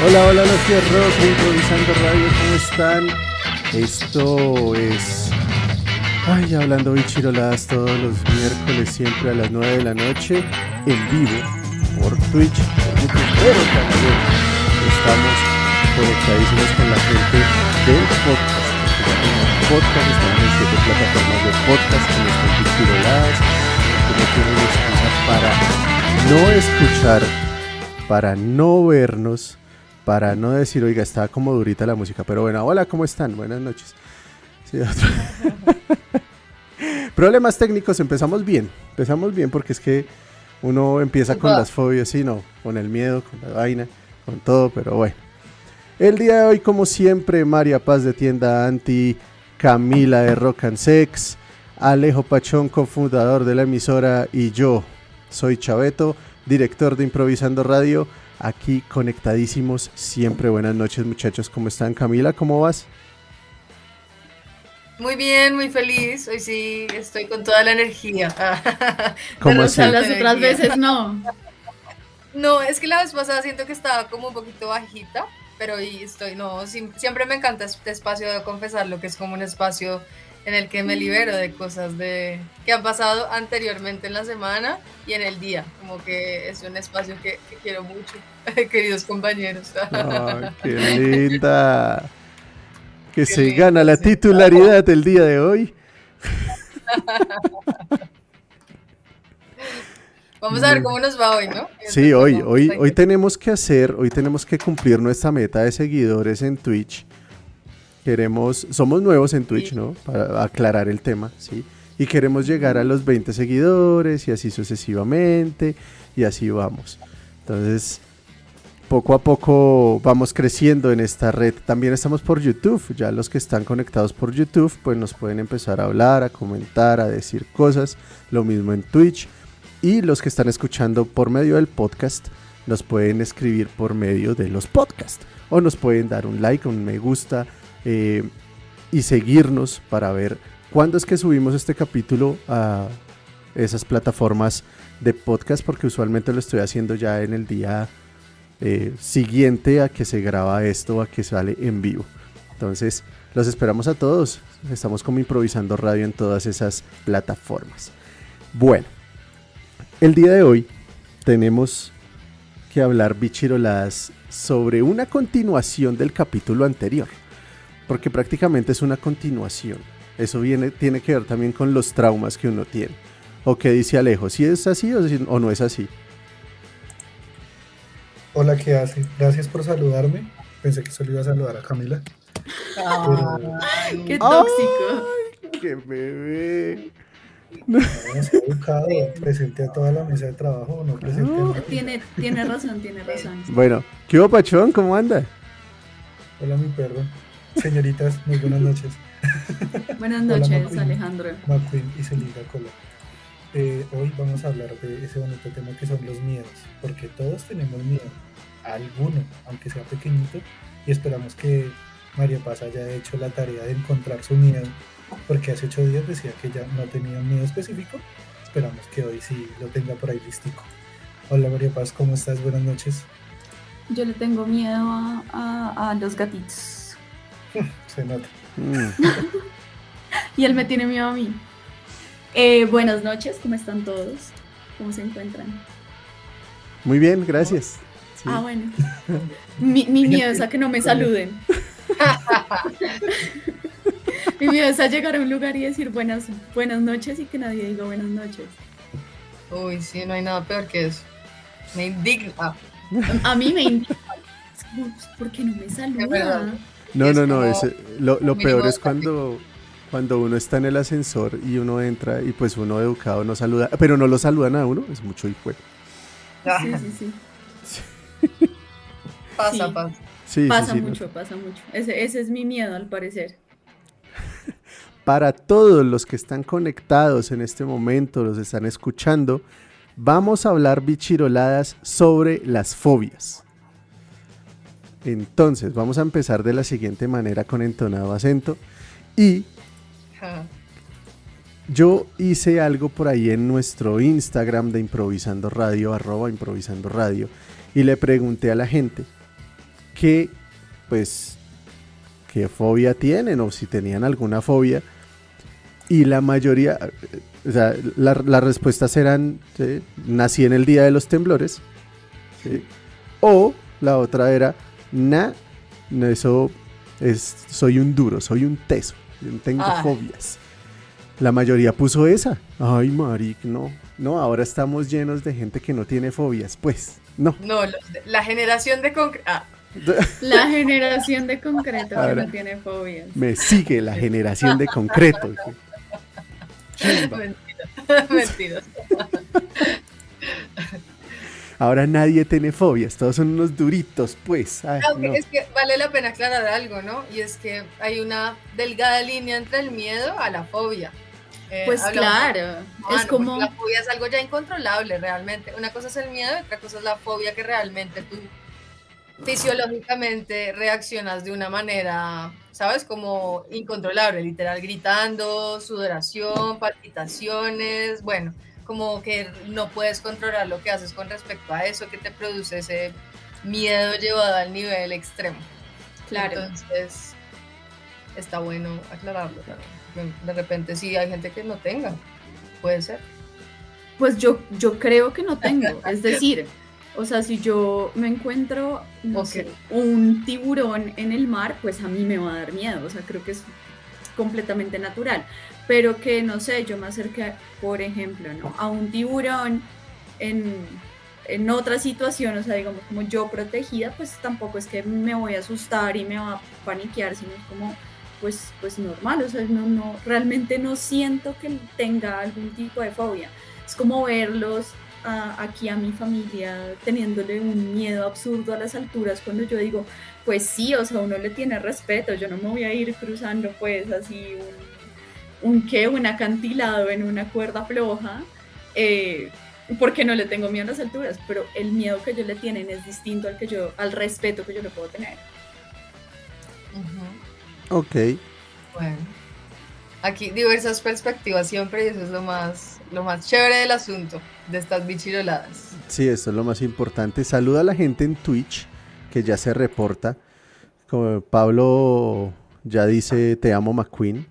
Hola, hola, los que rock, improvisando radio, ¿cómo están? Esto es. Ay, hablando bichiroladas todos los miércoles, siempre a las 9 de la noche, en vivo, por Twitch, por YouTube, pero también estamos conectadísimos con la gente del podcast. podcast, estamos en siete plataformas de podcast con estas bichiroladas, que no tienen excusa para no escuchar, para no vernos para no decir, oiga, está como durita la música, pero bueno, hola, ¿cómo están? Buenas noches. Sí, Problemas técnicos, empezamos bien, empezamos bien porque es que uno empieza con las fobias, sí, no, con el miedo, con la vaina, con todo, pero bueno. El día de hoy, como siempre, María Paz de Tienda Anti, Camila de Rock and Sex, Alejo Pachón, cofundador de la emisora, y yo soy Chaveto, director de Improvisando Radio aquí conectadísimos. Siempre buenas noches muchachos, ¿cómo están? Camila, ¿cómo vas? Muy bien, muy feliz. Hoy sí estoy con toda la energía. ¿Cómo así? Las otras veces no. No, es que la vez pasada siento que estaba como un poquito bajita, pero hoy estoy, no, siempre me encanta este espacio de confesar lo que es como un espacio en el que me libero de cosas de, que han pasado anteriormente en la semana y en el día. Como que es un espacio que, quiero mucho, queridos compañeros. ¡Qué linda! Que se gana la titularidad el día de hoy. Vamos a ver cómo nos va hoy, ¿no? Sí, hoy, hoy, hoy tenemos que hacer, hoy tenemos que cumplir nuestra meta de seguidores en Twitch Queremos, somos nuevos en Twitch, ¿no? Para aclarar el tema, ¿sí? Y queremos llegar a los 20 seguidores y así sucesivamente y así vamos. Entonces, poco a poco vamos creciendo en esta red. También estamos por YouTube. Ya los que están conectados por YouTube, pues nos pueden empezar a hablar, a comentar, a decir cosas. Lo mismo en Twitch. Y los que están escuchando por medio del podcast, nos pueden escribir por medio de los podcasts. O nos pueden dar un like, un me gusta, eh, y seguirnos para ver cuándo es que subimos este capítulo a esas plataformas de podcast, porque usualmente lo estoy haciendo ya en el día eh, siguiente a que se graba esto, a que sale en vivo. Entonces, los esperamos a todos. Estamos como improvisando radio en todas esas plataformas. Bueno, el día de hoy tenemos que hablar bichiroladas sobre una continuación del capítulo anterior porque prácticamente es una continuación. Eso viene, tiene que ver también con los traumas que uno tiene. ¿O qué dice Alejo? ¿Si es así o, no es así? Hola, ¿qué hace? Gracias por saludarme. Pensé que solo iba a saludar a Camila. ¡Qué tóxico! ¡Qué bebé! No, educado, presenté a toda la mesa de trabajo, no presenté Tiene, tiene razón, tiene razón. Bueno, ¿qué hubo, Pachón? ¿Cómo anda? Hola, mi perro. Señoritas, muy buenas noches. Buenas noches, Alejandro. McQueen y Celinda Cola. Eh, hoy vamos a hablar de ese bonito tema que son los miedos, porque todos tenemos miedo, alguno, aunque sea pequeñito, y esperamos que María Paz haya hecho la tarea de encontrar su miedo, porque hace ocho días decía que ya no tenía un miedo específico, esperamos que hoy sí lo tenga por ahí listico. Hola María Paz, ¿cómo estás? Buenas noches. Yo le tengo miedo a los gatitos. Se nota. Mm. y él me tiene miedo a mí. Eh, buenas noches, ¿cómo están todos? ¿Cómo se encuentran? Muy bien, gracias. Ah, bueno. mi, miedo es a que no me saluden. mi miedo es a llegar a un lugar y decir buenas, buenas noches y que nadie diga buenas noches. Uy, sí, no hay nada peor que eso. Me indigna. A mí me indigna. ¿Por qué no me saluda? No, no, no, lo, peor es cuando, cuando uno está en el ascensor y uno entra y pues uno educado no saluda, pero no lo saludan a uno, es mucho hijo. Sí, sí, sí. Pasa, pasa. pasa mucho, pasa mucho. Ese, ese es mi miedo al parecer. Para todos los que están conectados en este momento, los están escuchando, vamos a hablar bichiroladas sobre las fobias. Entonces, vamos a empezar de la siguiente manera con entonado acento. Y yo hice algo por ahí en nuestro Instagram de Improvisando Radio, arroba Improvisando Radio, y le pregunté a la gente qué, pues, qué fobia tienen o si tenían alguna fobia. Y la mayoría, o sea, la- las respuestas eran, ¿sí? nací en el día de los temblores. ¿sí? O la otra era, na, no, eso es, soy un duro, soy un teso, yo tengo Ah. fobias. La mayoría puso esa. Ay, maric, no. No, ahora estamos llenos de gente que no tiene fobias. Pues, no. No, la generación de concreto. Ah, La generación de concreto que no tiene fobias. Me sigue la generación de concreto. Chimba. mentira. Ahora nadie tiene fobias, todos son unos duritos, pues. Ay, no. es que vale la pena aclarar algo, ¿no? Y es que hay una delgada línea entre el miedo a la fobia. Eh, Pues claro, es como... La fobia es algo ya incontrolable realmente. Una cosa es el miedo y otra cosa es la fobia que realmente tú fisiológicamente reaccionas de una manera, ¿sabes? Como incontrolable, literal, gritando, sudoración, palpitaciones, bueno, como que no puedes controlar lo que haces con respecto a eso que te produce ese miedo llevado al nivel extremo. Claro. Entonces, está bueno aclararlo De repente sí hay gente que no tenga, puede ser. Pues yo, yo creo que no tengo. Es decir, o sea, si yo me encuentro, no Ok. sé, un tiburón en el mar, pues a mí me va a dar miedo. O sea, creo que es completamente natural. Pero que, no sé, yo me acerqué, por ejemplo, ¿no? a un tiburón en, en otra situación, o sea, digamos, como yo protegida, pues tampoco es que me voy a asustar y me va a paniquear, sino es como, pues, pues normal, o sea, no, no, realmente no siento que tenga algún tipo de fobia. Es como verlos a- aquí a mi familia teniéndole un miedo absurdo a las alturas cuando yo digo, pues sí, o sea, uno le tiene respeto, yo no me voy a ir cruzando pues así un, un qué, un acantilado en una cuerda floja, eh, porque no le tengo miedo a las alturas, pero el miedo que ellos le tienen es distinto al que yo, al respeto que yo le puedo tener. Ujú. Ok. Bueno, aquí diversas perspectivas siempre y eso es lo más, lo más chévere del asunto de estas bichiroladas. Sí, esto es lo más importante. Saluda a la gente en Twitch que ya se reporta. Como Pablo ya dice te amo McQueen.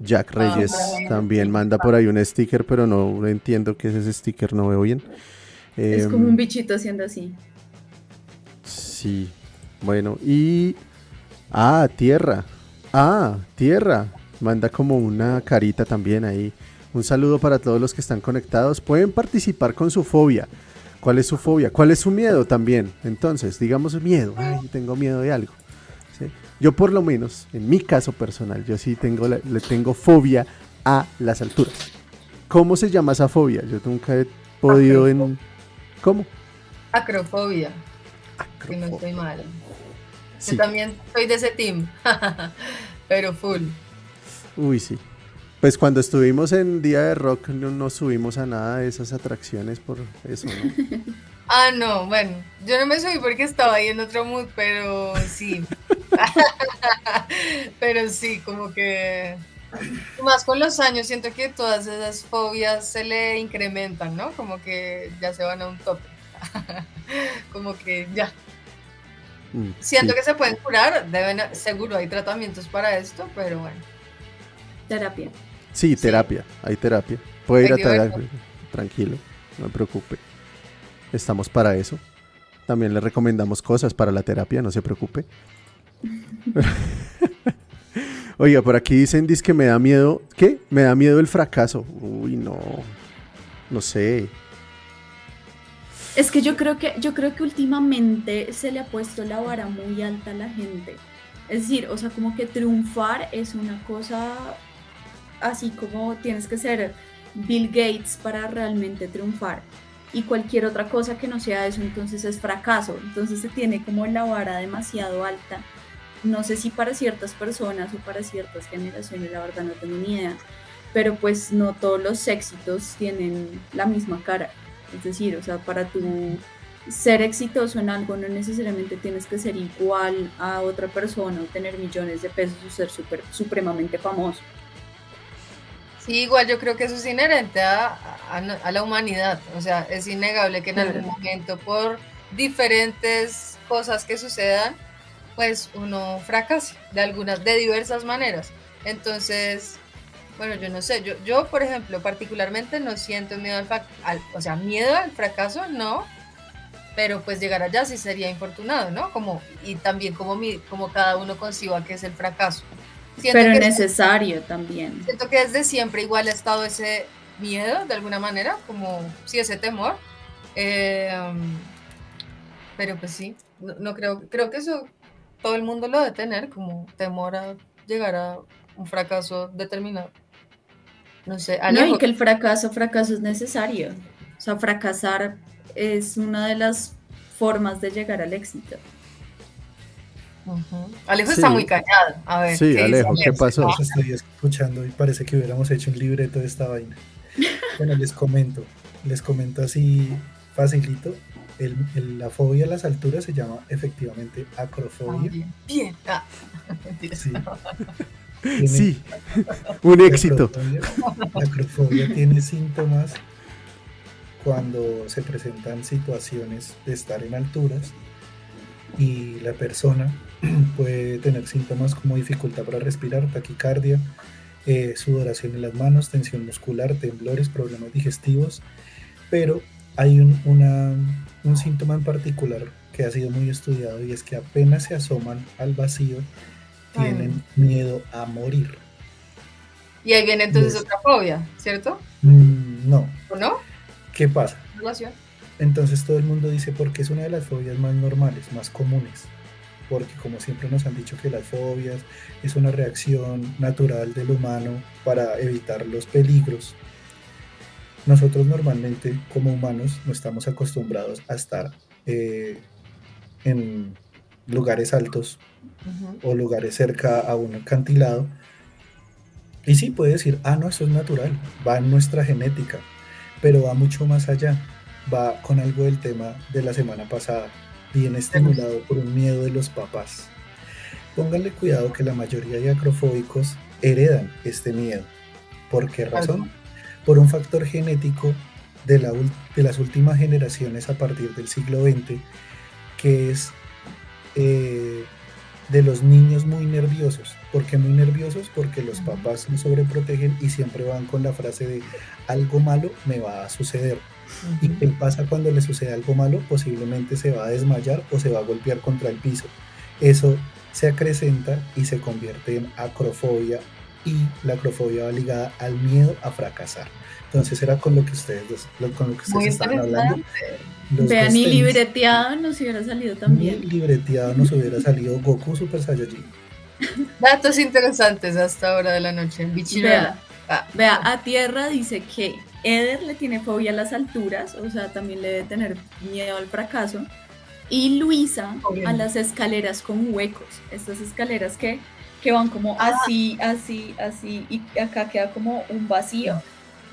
Jack Ah, Reyes también manda por ahí un sticker, pero no entiendo qué es ese sticker, no veo bien. es Em, como un bichito haciendo así. Sí, bueno, y... Ah, tierra. Ah, tierra. Manda como una carita también ahí. Un saludo para todos los que están conectados. Pueden participar con su fobia. ¿Cuál es su fobia? ¿Cuál es su miedo también? Entonces, digamos miedo. Ay, tengo miedo de algo. Yo por lo menos, en mi caso personal, yo sí tengo la- le tengo fobia a las alturas. ¿Cómo se llama esa fobia? Yo nunca he podido en... ¿Cómo? Acrofobia, si no estoy mal. Sí. Yo también soy de ese team, pero full. Uy, sí. Pues cuando estuvimos en Día de Rock no nos subimos a nada de esas atracciones por eso, ¿no? Ah, no, bueno, yo no me subí porque estaba ahí en otro mood, pero sí. pero sí, como que más con los años siento que todas esas fobias se le incrementan, ¿no? Como que ya se van a un tope. como que ya. Mm, Siento sí. que se pueden curar, deben, seguro hay tratamientos para esto, pero bueno. Terapia. Sí, terapia, hay terapia. Puede ir a terapia, tranquilo, no me preocupe. Estamos para eso. También le recomendamos cosas para la terapia, no se preocupe. Oiga, por aquí dicen dice que me da miedo, ¿qué? Me da miedo el fracaso. Uy, no. No sé. Es que yo creo que yo creo que últimamente se le ha puesto la vara muy alta a la gente. Es decir, o sea, como que triunfar es una cosa así como tienes que ser Bill Gates para realmente triunfar. Y cualquier otra cosa que no sea eso, entonces es fracaso. Entonces se tiene como la vara demasiado alta. No sé si para ciertas personas o para ciertas generaciones, la verdad no tengo ni idea. Pero pues no todos los éxitos tienen la misma cara. Es decir, o sea, para tu ser exitoso en algo no necesariamente tienes que ser igual a otra persona o tener millones de pesos o ser super, supremamente famoso. Sí, igual yo creo que eso es inherente a, a- a la humanidad. O sea, es innegable que en Claro. algún momento, por diferentes cosas que sucedan, pues uno fracasa de algunas, de diversas maneras. Entonces, bueno, yo no sé, yo, yo por ejemplo, particularmente no siento miedo al, al, o sea, miedo al fracaso, no, pero pues llegar allá sí sería infortunado, ¿no? Como, y también como, mi, como cada uno conciba que es el fracaso. pero necesario también. Siento que desde siempre igual ha estado ese miedo, de alguna manera, como, sí, ese temor. Eh, pero pues sí, no, creo, creo que eso todo el mundo lo debe tener, como temor a llegar a un fracaso determinado. No sé, No, y que el fracaso, fracaso es necesario. O sea, fracasar es una de las formas de llegar al éxito. Alejo está muy callado. A ver, sí, Alejo, ¿qué pasó? Estoy escuchando y parece que hubiéramos hecho un libreto de esta vaina. Bueno, les comento, les comento así facilito. La fobia a las alturas se llama efectivamente acrofobia. Ah, bien, Ah. Sí. sí. un éxito. La acrofobia tiene síntomas cuando se presentan situaciones de estar en alturas y la persona puede tener síntomas como dificultad para respirar, taquicardia, eh, sudoración en las manos, tensión muscular, temblores, problemas digestivos, pero hay un, un síntoma en particular que ha sido muy estudiado y es que apenas se asoman al vacío, tienen miedo a morir. Y ahí viene entonces otra fobia, ¿cierto? Mm, no. ¿O no? ¿Qué pasa? Entonces todo el mundo dice porque es una de las fobias más normales, más comunes porque como siempre nos han dicho que las fobias es una reacción natural del humano para evitar los peligros, nosotros normalmente como humanos no estamos acostumbrados a estar eh, en lugares altos o lugares cerca a un acantilado. Y sí puede decir, ah, no, eso es natural, va en nuestra genética, pero va mucho más allá, va con algo del tema de la semana pasada, bien estimulado por un miedo de los papás. Pónganle cuidado que la mayoría de acrofóbicos heredan este miedo. ¿Por qué razón? Por un factor genético de, la, de las últimas generaciones a partir del siglo XX, que es eh, de los niños muy nerviosos. ¿Por qué muy nerviosos? Porque los papás los sobreprotegen y siempre van con la frase de algo malo me va a suceder. ¿Y qué pasa cuando le sucede algo malo? Posiblemente se va a desmayar o se va a golpear contra el piso. Eso se acrecenta y se convierte en acrofobia y la acrofobia va ligada al miedo a fracasar. Entonces era con lo que ustedes, con lo que ustedes estaban hablando. Vean, y libreteado nos hubiera salido también. Y libreteado nos hubiera salido Goku Super Saiyajin. Datos interesantes hasta ahora de la noche. Vea, ah. vea, a tierra dice que Eder le tiene fobia a las alturas, o sea, también le debe tener miedo al fracaso. Y Luisa a las escaleras con huecos, estas escaleras que, que van como ah. así, así, así, y acá queda como un vacío.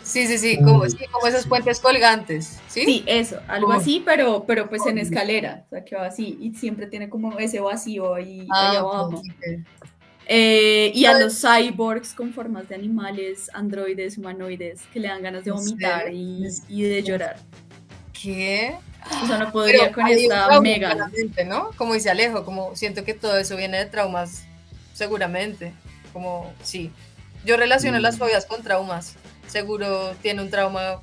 Sí, sí, sí, como, como esos puentes colgantes, ¿sí? Sí, eso, algo así, pero, pero pues en escalera, o sea, que va así, y siempre tiene como ese vacío ahí, ahí ah, abajo. Eh, y a los cyborgs con formas de animales, androides, humanoides, que le dan ganas de vomitar y, de llorar. ¿Qué? O sea, no podría con esta mega. ¿no? Como dice Alejo, como siento que todo eso viene de traumas, seguramente. Como, sí. Yo relaciono las mm. fobias con traumas. Seguro tiene un trauma,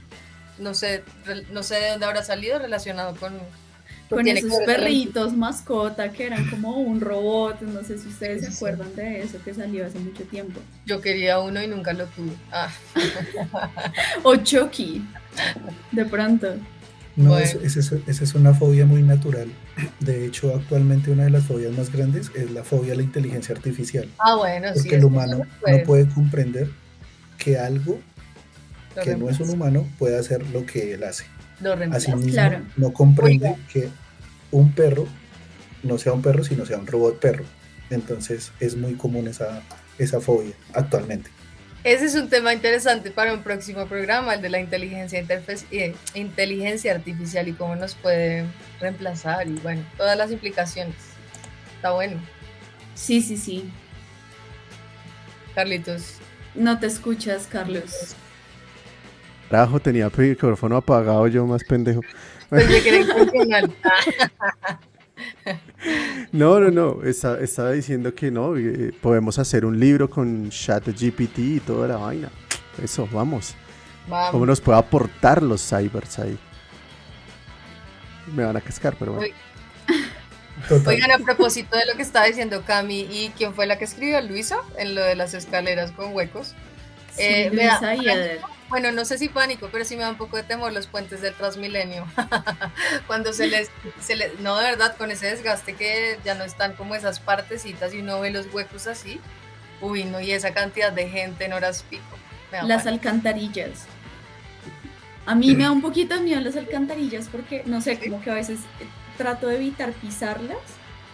no sé, no sé de dónde habrá salido relacionado con con esos perritos mascota que eran como un robot, no sé si ustedes se acuerdan de eso que salió hace mucho tiempo. Yo quería uno y nunca lo tuve. Ah. o Chucky, de pronto. No, esa es una fobia muy natural. De hecho, actualmente una de las fobias más grandes es la fobia a la inteligencia artificial. Ah, bueno, porque el humano no puede comprender que algo que no es un humano puede hacer lo que él hace. Así claro. no comprende que un perro no sea un perro, sino sea un robot perro. Entonces es muy común esa, esa fobia actualmente. Ese es un tema interesante para un próximo programa, el de la inteligencia, eh, inteligencia artificial y cómo nos puede reemplazar y bueno, todas las implicaciones. Está bueno. Sí, sí, sí. Carlitos. No te escuchas, Carlos. Carajo, tenía el micrófono apagado yo más pendejo. Pues No, no, no. Está- estaba diciendo que no. eh, podemos hacer un libro con ChatGPT y toda la vaina. Eso, vamos. Vamos. ¿Cómo nos puede aportar los cybers ahí? Me van a cascar, pero bueno. Oigan, a propósito de lo que estaba diciendo Cami, ¿y quién fue la que escribió? Luisa, en lo de las escaleras con huecos. Sí, Eh, me da- Luisa y Eder. Bueno, no sé si pánico, pero sí me da un poco de temor los puentes del Transmilenio. Cuando se les, se les- no de verdad, con ese desgaste que ya no están como esas partecitas y uno ve los huecos así. Uy, no, y esa cantidad de gente en horas pico. Las pánico. alcantarillas. A mí me da un poquito de miedo las alcantarillas porque, no sé, como que a veces trato de evitar pisarlas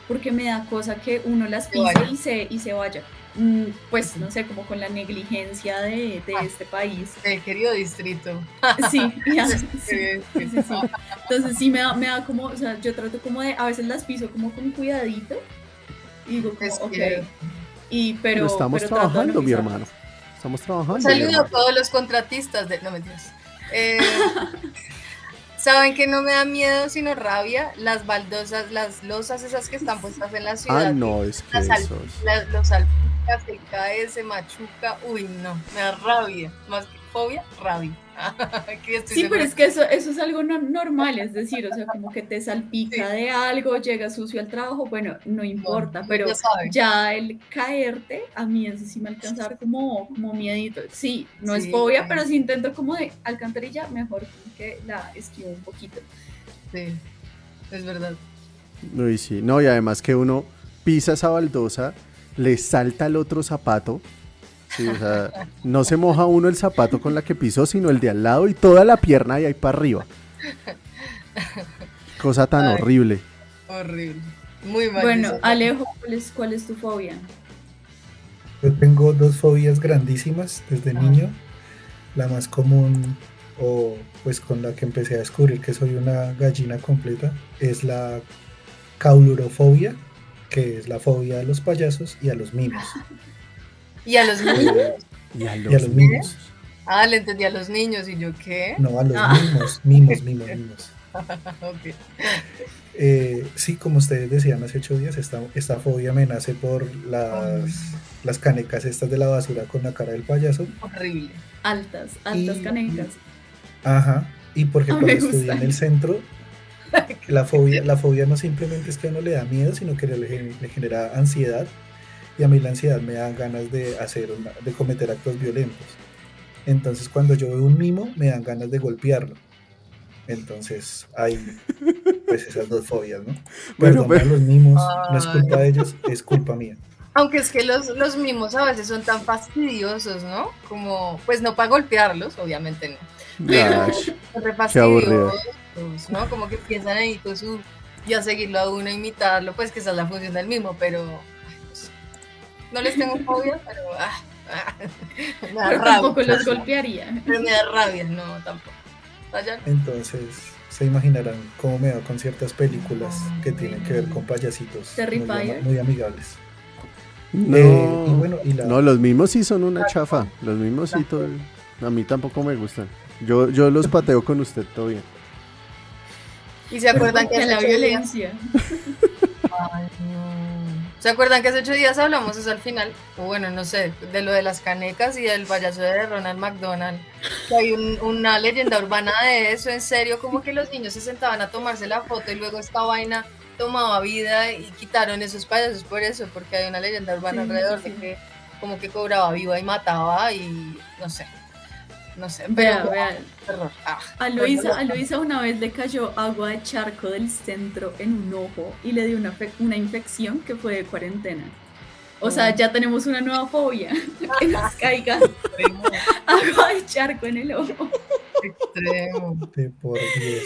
porque me da cosa que uno las Se pise y se, y se vaya. Mm, Pues, no sé, como con la negligencia de, de Ah. este país. El querido distrito. Sí, ya, sí, Sí, sí. Entonces sí me da, me da como, o sea, yo trato como de, a veces las piso como con cuidadito y digo como, Es ok, que- y pero... Pero estamos pero no trabajando, mi hermano. Estamos trabajando. Un saludo a todos los contratistas de. No mentiras. Eh, ¿Saben que no me da miedo sino rabia? Las baldosas, las losas esas que están puestas en la ciudad. Ah, no, es que Las esos. la- los salpicas, se cae, se machuca. Uy, no, me da rabia. Más que fobia, rabia. Sí, pero es que eso, eso es algo no- normal, es decir, o sea, como que te salpica de algo, llega sucio al trabajo, bueno, no importa, no, pero ya el caerte, a mí eso sí me alcanza a dar como, como miedito. Sí, no es fobia, ay. pero si intento como de alcantarilla, mejor que la esquivo un poquito. Sí, es verdad. Uy, sí. No, y además que uno pisa esa baldosa, le salta el otro zapato. Sí, o sea, no se moja uno el zapato con la que pisó, sino el de al lado y toda la pierna y ahí para arriba. Cosa tan Ay. horrible. Horrible. Muy mal. Bueno. Alejo, ¿cuál es, cuál es tu fobia? Yo tengo dos fobias grandísimas desde Ah. niño. La más común, o pues con la que empecé a descubrir que soy una gallina completa, es la caulurofobia, que es la fobia a los payasos y a los mimos. Y a los niños. Y a Y a los mimos. Ah, le entendí a los niños. ¿Y yo qué? No, a los Ah. mimos, mimos, mimos, mimos. Ok. Eh, sí, como ustedes decían hace ocho días, esta, esta fobia me nace por las, las canecas estas de la basura con la cara del payaso. Horrible. Altas, altas Y- canecas. Ajá. Y porque cuando estudié en el centro, la fobia, la fobia no simplemente es que a uno le da miedo, sino que le genera ansiedad. Y a mí la ansiedad me da ganas de hacer una- de cometer actos violentos. Entonces cuando yo veo un mimo, me dan ganas de golpearlo. Entonces hay pues esas dos fobias, ¿no? Bueno, Perdón pero- a los mimos, no es Ay. culpa de ellos, es culpa mía. Aunque es que los, los mimos a veces son tan fastidiosos, ¿no? Como, pues no para golpearlos, obviamente no. Pero Qué aburrido. fastidiosos, ¿no? Como que piensan ahí con su, y a seguirlo a uno, imitarlo, pues que esa es la función del mimo, pero ay. No les tengo fobia, pero ah, ah, me da Pero rabia. tampoco los golpearía. Pero me da rabia, no, tampoco. Entonces se imaginarán cómo me va con ciertas películas que tienen que ver con payasitos muy, Terrifier. muy amigables. No, Eh, y bueno, y la- no, los mismos sí son una chafa. Los mismos sí, todo- a mí tampoco me gustan. Yo, yo los pateo con usted bien. ¿Y se acuerdan que la violencia. Ay, no. ¿Se acuerdan que hace ocho días hablamos eso al final? O bueno, no sé, de lo de las canecas y del payaso de Ronald McDonald. Que hay un- una leyenda urbana de eso, en serio, como que los niños se sentaban a tomarse la foto y luego esta vaina tomaba vida y quitaron esos payasos por eso, porque hay una leyenda urbana Sí, alrededor sí, de que como que cobraba viva y mataba y no sé. No sé, Vea, pero vea. terror. Ah, A Luisa, a Luisa una vez le cayó agua de charco del centro en un ojo y le dio una, una infección que fue de cuarentena. O sea, ya tenemos una nueva fobia, que nos caiga extremo, agua de charco en el ojo. extremo. de por Dios.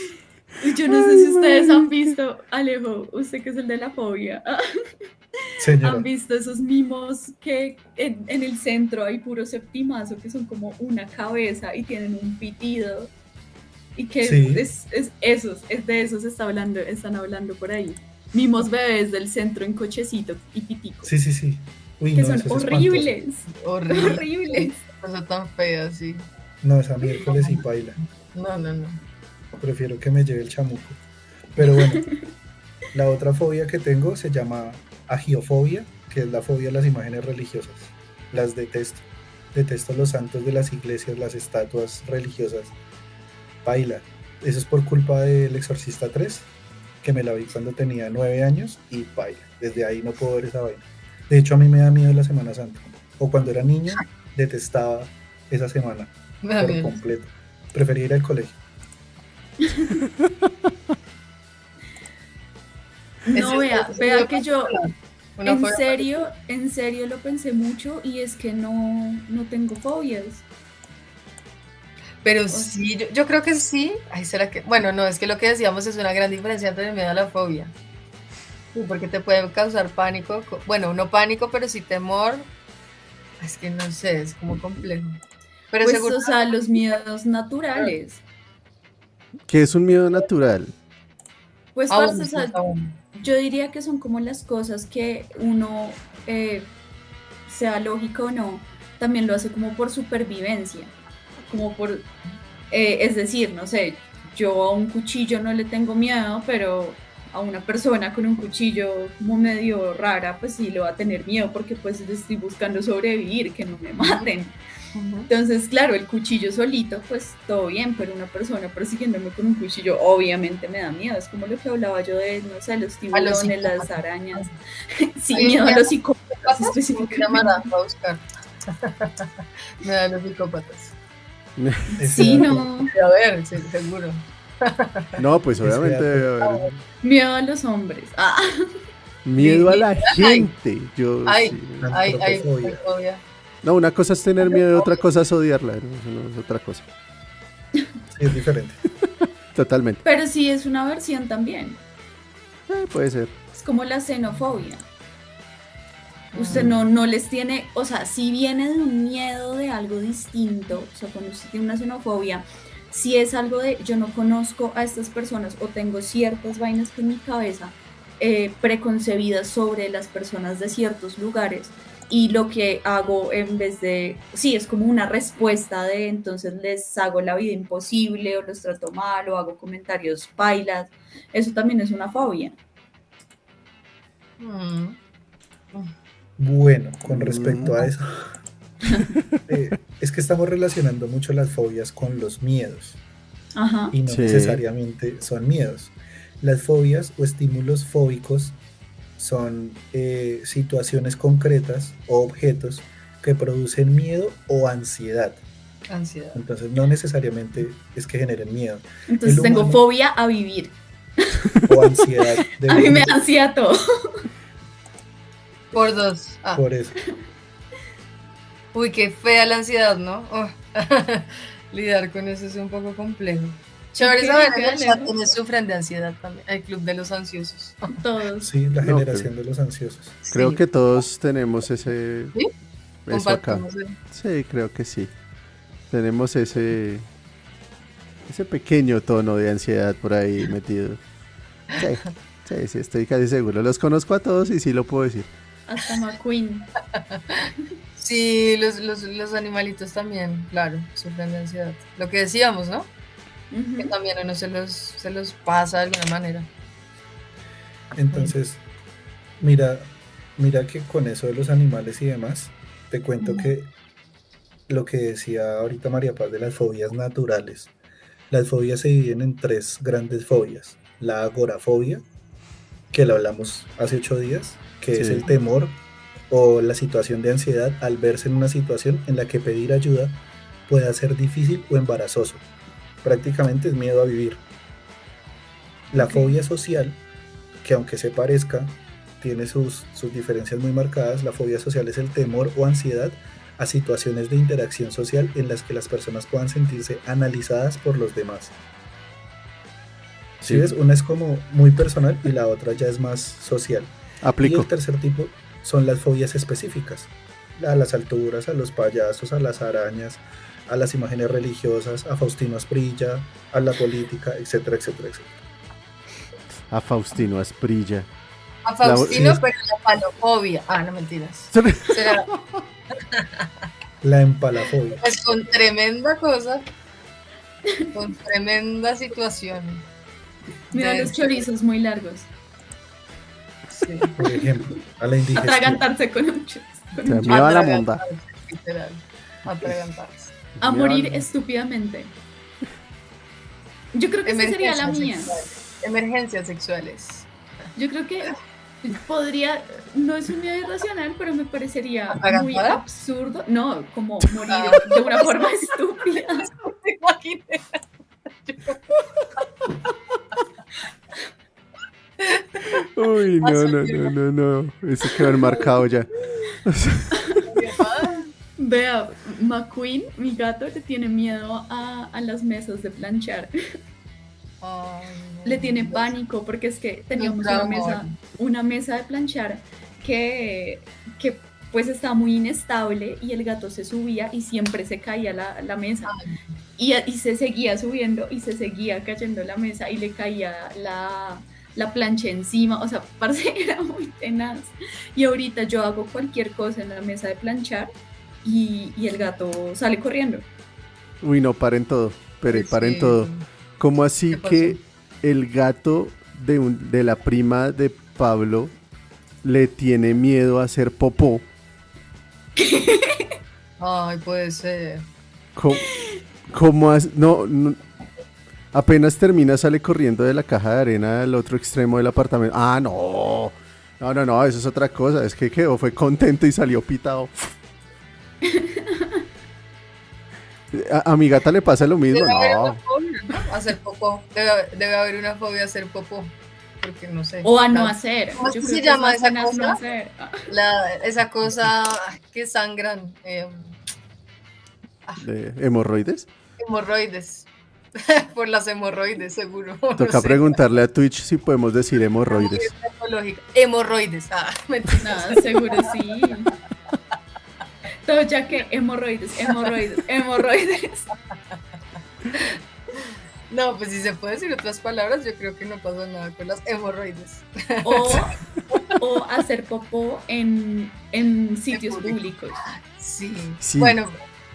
Y Yo no sé si ustedes han visto, Alejo, usted que es el de la fobia, Señora, han visto esos mimos que en, en el centro hay puro septimazo que son como una cabeza y tienen un pitido y que Sí. es, es esos, es de esos está hablando, están hablando por ahí. Mimos bebés del centro en cochecito y pitico. sí, sí, sí. Uy, que no, son horribles, Horrible. horribles. Cosa tan fea, sí. No, esa miércoles y baila. No, no, no. Prefiero que me lleve el chamuco. Pero bueno, La otra fobia que tengo se llama agiofobia, que es la fobia a las imágenes religiosas. Las detesto. Detesto los santos de las iglesias, las estatuas religiosas. Baila. Eso es por culpa del Exorcista 3, que me la vi cuando tenía nueve años y baila. Desde ahí no puedo ver esa vaina. De hecho, a mí me da miedo la Semana Santa. O cuando era niño, detestaba esa semana Me da por miedo. completo. Prefería ir al colegio. No, vea, vea yo que yo, Una en serio, en serio lo pensé mucho y es que no, no tengo fobias. Pero sí, yo, yo creo que sí. Ay, ¿será que? Bueno, no, es que lo que decíamos es una gran diferencia entre el miedo a la fobia. Sí, porque te puede causar pánico. co- Bueno, no pánico, pero sí temor. Es que no sé, es como complejo. Pero Pues, seguro. o sea, los miedos naturales. Que es un miedo natural. Pues, Ah, parce, bueno, o sea. Yo diría que son como las cosas que uno, eh, sea lógico o no, también lo hace como por supervivencia. Como por, eh, es decir, no sé, yo a un cuchillo no le tengo miedo, pero a una persona con un cuchillo como medio rara, pues sí le va a tener miedo porque pues estoy buscando sobrevivir, que no me maten. Entonces, claro, el cuchillo solito, pues todo bien, pero una persona persiguiéndome con un cuchillo obviamente me da miedo. Es como lo que hablaba yo de, no sé, los tiburones, las arañas. Sí, Ay, miedo a los psicópatas ¿Cómo se específicamente. a. Me da los psicópatas. Sí, no. A ver, sí, seguro. No, pues obviamente debe haber Miedo a los hombres. Ah, miedo a la gente. Yo Ay. sí. Ay, ay. No, una cosa es tener miedo y otra cosa es odiarla. es otra cosa. Sí, es diferente. Totalmente. pero sí es una versión también. Eh, puede ser. Es como la xenofobia. Usted no, no les tiene, o sea, si viene de un miedo de algo distinto, o sea, cuando usted tiene una xenofobia, si es algo de yo no conozco a estas personas o tengo ciertas vainas en mi cabeza eh, preconcebidas sobre las personas de ciertos lugares y lo que hago en vez de, sí, es como una respuesta de entonces les hago la vida imposible o los trato mal o hago comentarios bailas, eso también es una fobia. Mm. Bueno, con respecto Mm. a eso, eh, es que estamos relacionando mucho las fobias con los miedos Ajá. y no Sí. necesariamente son miedos. Las fobias o estímulos fóbicos son eh, situaciones concretas o objetos que producen miedo o ansiedad. Ansiedad. Entonces no necesariamente es que generen miedo Entonces el tengo humano- fobia a vivir. o ansiedad. de A mí me vivir. ansía todo. Por dos. Ah. Por eso. Uy, qué fea la ansiedad, ¿no? Oh. Lidiar con eso es un poco complejo. Alegre. quienes sufren de ansiedad también. El club de los ansiosos. Todos. Sí, la No, generación de los ansiosos. Creo Sí, que todos tenemos ese. ¿Sí? Eso acá. el- Sí, creo que sí. Tenemos ese. Ese pequeño tono de ansiedad por ahí metido. Sí, sí, sí, estoy casi seguro. Los conozco a todos y sí lo puedo decir. Hasta McQueen. Sí, los, los, los animalitos también, claro, sufren de ansiedad. Lo que decíamos, ¿no? Que también a uno se los, se los pasa de alguna manera. Entonces, mira, mira que con eso de los animales y demás, te cuento que lo que decía ahorita María Paz de las fobias naturales. Las fobias se dividen en tres grandes fobias. La agorafobia, que la hablamos hace ocho días, que es el temor o la situación de ansiedad al verse en una situación en la que pedir ayuda pueda ser difícil o embarazoso. Prácticamente es miedo a vivir. La fobia social, que aunque se parezca, tiene sus, sus diferencias muy marcadas. La fobia social es el temor o ansiedad a situaciones de interacción social en las que las personas puedan sentirse analizadas por los demás. ¿Sí Sí. ves? Una es como muy personal y la otra ya es más social. Y Aplico. el tercer tipo son las fobias específicas. A las alturas, a los payasos, a las arañas, a las imágenes religiosas, a Faustino Asprilla, a la política, etcétera, etcétera, etcétera. A Faustino Asprilla. A Faustino, sí. pero la palofobia. Ah, no mentiras. Será La empalafobia. pues con tremenda cosa, con tremenda situación. Mira los chorizos muy largos. Sí. Por ejemplo, a la indigestión. Atragantarse con un Se un me va la monda. Literal. Atragantarse. A morir estúpidamente. Yo creo que esa sería la mía. sexuales. Emergencias sexuales. Yo creo que podría, no es un miedo irracional, pero me parecería muy absurdo. No, como morir Ah. de una forma estúpida. Uy, no, no, no, no, no. Eso quedó enmarcado ya. Vea, McQueen, mi gato, le tiene miedo a, a las mesas de planchar. No. Le tiene pánico porque es que teníamos una mesa, una mesa de planchar que, que pues estaba muy inestable y el gato se subía y siempre se caía la, la mesa. Y, y se seguía subiendo y se seguía cayendo la mesa y le caía la, la plancha encima. O sea, parce, era muy tenaz. Y ahorita yo hago cualquier cosa en la mesa de planchar y, y el gato sale corriendo. Uy, no, paren todo. Pero paren Sí. todo. ¿Cómo así que el gato de, un- de la prima de Pablo le tiene miedo a hacer popó? Ay, puede ser. ¿Cómo, cómo as- no, no- apenas termina sale corriendo de la caja de arena al otro extremo del apartamento. Ah, no. No, no, no, eso es otra cosa. Es que quedó, fue contento y salió pitado. A, a mi gata le pasa lo mismo, Debe haber no. una fobia, ¿no? Hacer popó. Debe, debe haber una fobia a hacer popó. Porque no sé. O a no hacer. ¿Cómo Yo se llama esa no cosa? hacer. Ah, la- esa cosa que sangran. eh, ¿De ¿Hemorroides? hemorroides. Por las hemorroides, seguro. no Toca sé. preguntarle a Twitch si podemos decir hemorroides. Hemorroides. Ah, mentira. No, seguro sí. Todo ya que hemorroides, hemorroides, hemorroides. No, pues si se puede decir otras palabras, yo creo que no pasa nada con las hemorroides. O, o hacer popó en, en sitios público. públicos. Sí. Sí. Bueno,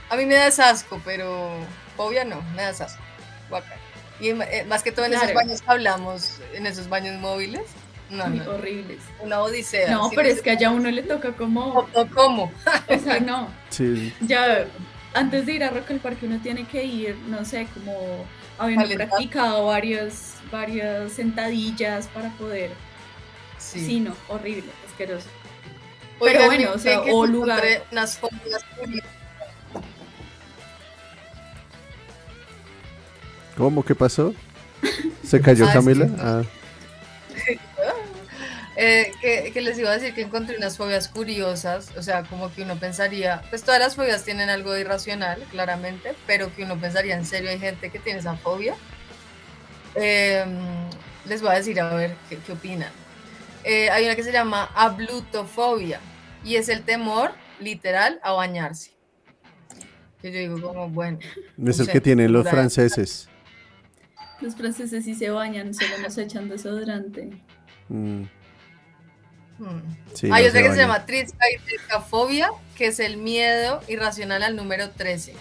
a mí me da asco, pero fobia no, me da asco. Guaca. Y eh, más que todo en esos baños que hablamos, en esos baños móviles. No, Muy no, horribles. una odisea. No, pero es que allá a uno le toca como, sé ¿Cómo? o sea, no, Sí, ya antes de ir a Rock al Parque uno tiene que ir, no sé, como habiendo Calentar. practicado varias, varias sentadillas para poder. Sí, Sí. no, horrible, asqueroso. Oigan, Pero bueno, o sea, que o lugar. Unas. ¿Cómo? ¿Qué pasó? ¿Se cayó Ah, Camila? Ah, Eh, que, que les iba a decir que encontré unas fobias curiosas, o sea, como que uno pensaría, pues todas las fobias tienen algo de irracional, claramente, pero que uno pensaría en serio, hay gente que tiene esa fobia. Eh, les voy a decir a ver qué, qué opinan. Eh, hay una que se llama ablutofobia y es el temor literal a bañarse. Que yo digo como, bueno, es el sé, que tienen los franceses. Los franceses sí se bañan, solo nos echan desodorante. Mm. Sí, Hay no otra que se llama triscaifobia, que es el miedo irracional al número 13.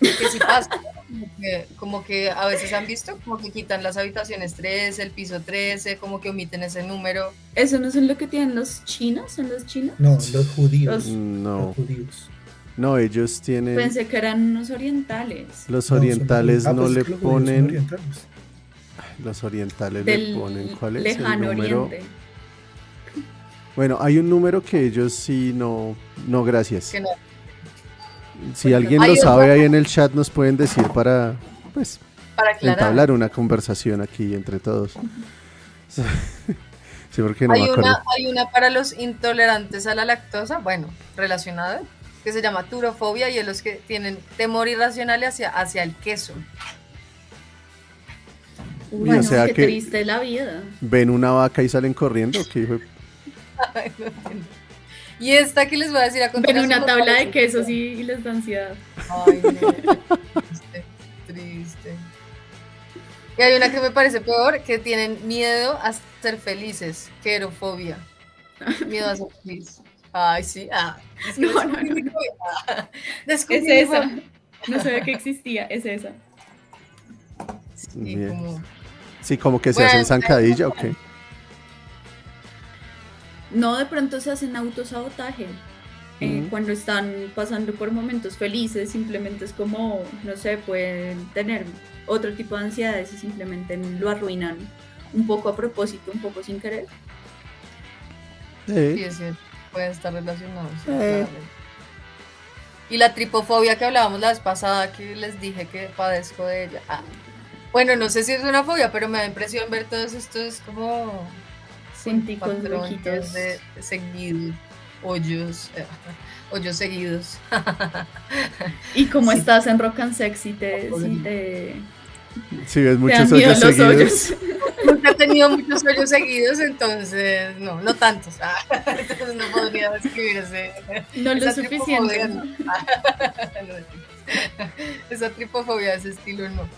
Que sí pasa, como que, como que a veces han visto, como que quitan las habitaciones 13, el piso 13, como que omiten ese número. ¿Eso no son lo que tienen los chinos? ¿Son los chinos? No, los judíos. Los- No, Los judíos. no, ellos tienen... Pensé que eran unos orientales. Los orientales. Ah, no le es ponen... orientales. Los orientales Del le ponen... ¿Cuál es el lejano número? oriente. Bueno, hay un número que ellos sí no... No, gracias. Que no. Si alguien lo sabe ahí en el chat nos pueden decir para... Pues Para entablar una conversación aquí entre todos. Sí, porque no hay, me una, hay una para los intolerantes a la lactosa, bueno, relacionada, que se llama turofobia y es los que tienen temor irracional hacia, hacia el queso. Uy, o sea qué que- triste la vida. ¿Ven una vaca y salen corriendo? ¿Qué hijo de- Ay, no entiendo. y esta que les voy a decir a Ven continuación. una me tabla de quesos y, y les da ansiedad. Ay, no. Triste, triste. Y hay una que me parece peor, que tienen miedo a ser felices, querofobia. Miedo a ser feliz. Ay, sí. Ah, es que No, no, descubrí no, no. fobia. Es esa. No sabía que existía, es esa. Sí, Bien. como- Sí, como que se Bueno, hacen zancadilla o qué. No de pronto se hacen autosabotaje. Eh, Ujú. Cuando están pasando por momentos felices, simplemente es como, no sé, pueden tener otro tipo de ansiedades y simplemente lo arruinan un poco a propósito, un poco sin querer. Sí, Eh, es cierto. Pueden estar relacionados. sí, Eh. claramente. Y la tripofobia que hablábamos la vez pasada, que les dije que padezco de ella. Ah, Bueno, no sé si es una fobia, pero me da impresión ver todos estos como Punticos rojitos. de seguidos, hoyos, eh, hoyos seguidos. Y como Sí. estás en Rock and Sex y te, si te, si ves muchos hoyos los seguidos. hoyos. Nunca he tenido muchos hoyos seguidos, entonces no, no tantos. Ah, entonces no podría describir ese, No lo esa suficiente. no. Esa tripofobia de ese estilo no.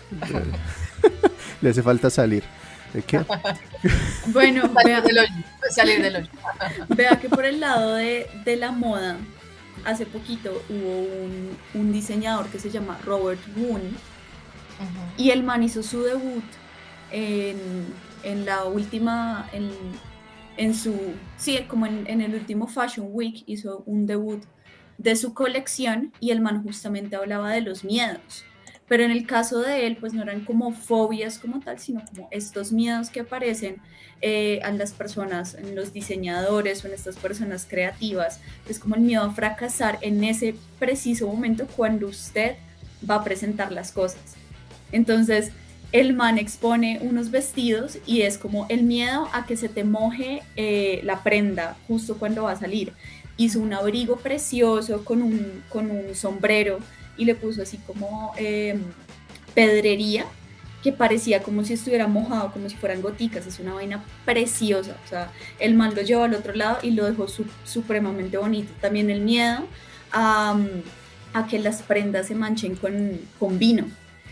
Le hace falta salir. ¿De qué? Bueno, Salir vea, del hoyo, salir del hoyo. vea que por el lado de, de la moda, hace poquito hubo un, un diseñador que se llama Robert Woon y el man hizo su debut en, en la última, en, en su, sí, como en, en el último Fashion Week hizo un debut de su colección y el man justamente hablaba de los miedos. Pero en el caso de él, pues no eran como fobias como tal, sino como estos miedos que aparecen eh, a las personas, en los diseñadores o en estas personas creativas. Es como el miedo a fracasar en ese preciso momento cuando usted va a presentar las cosas. Entonces, el man expone unos vestidos y es como el miedo a que se te moje eh, la prenda justo cuando va a salir. Hizo un abrigo precioso con un, con un sombrero y le puso así como eh, pedrería que parecía como si estuviera mojado, como si fueran goticas. Es una vaina preciosa. O sea, el man lo llevó al otro lado y lo dejó su- supremamente bonito. También el miedo a, a que las prendas se manchen con, con vino.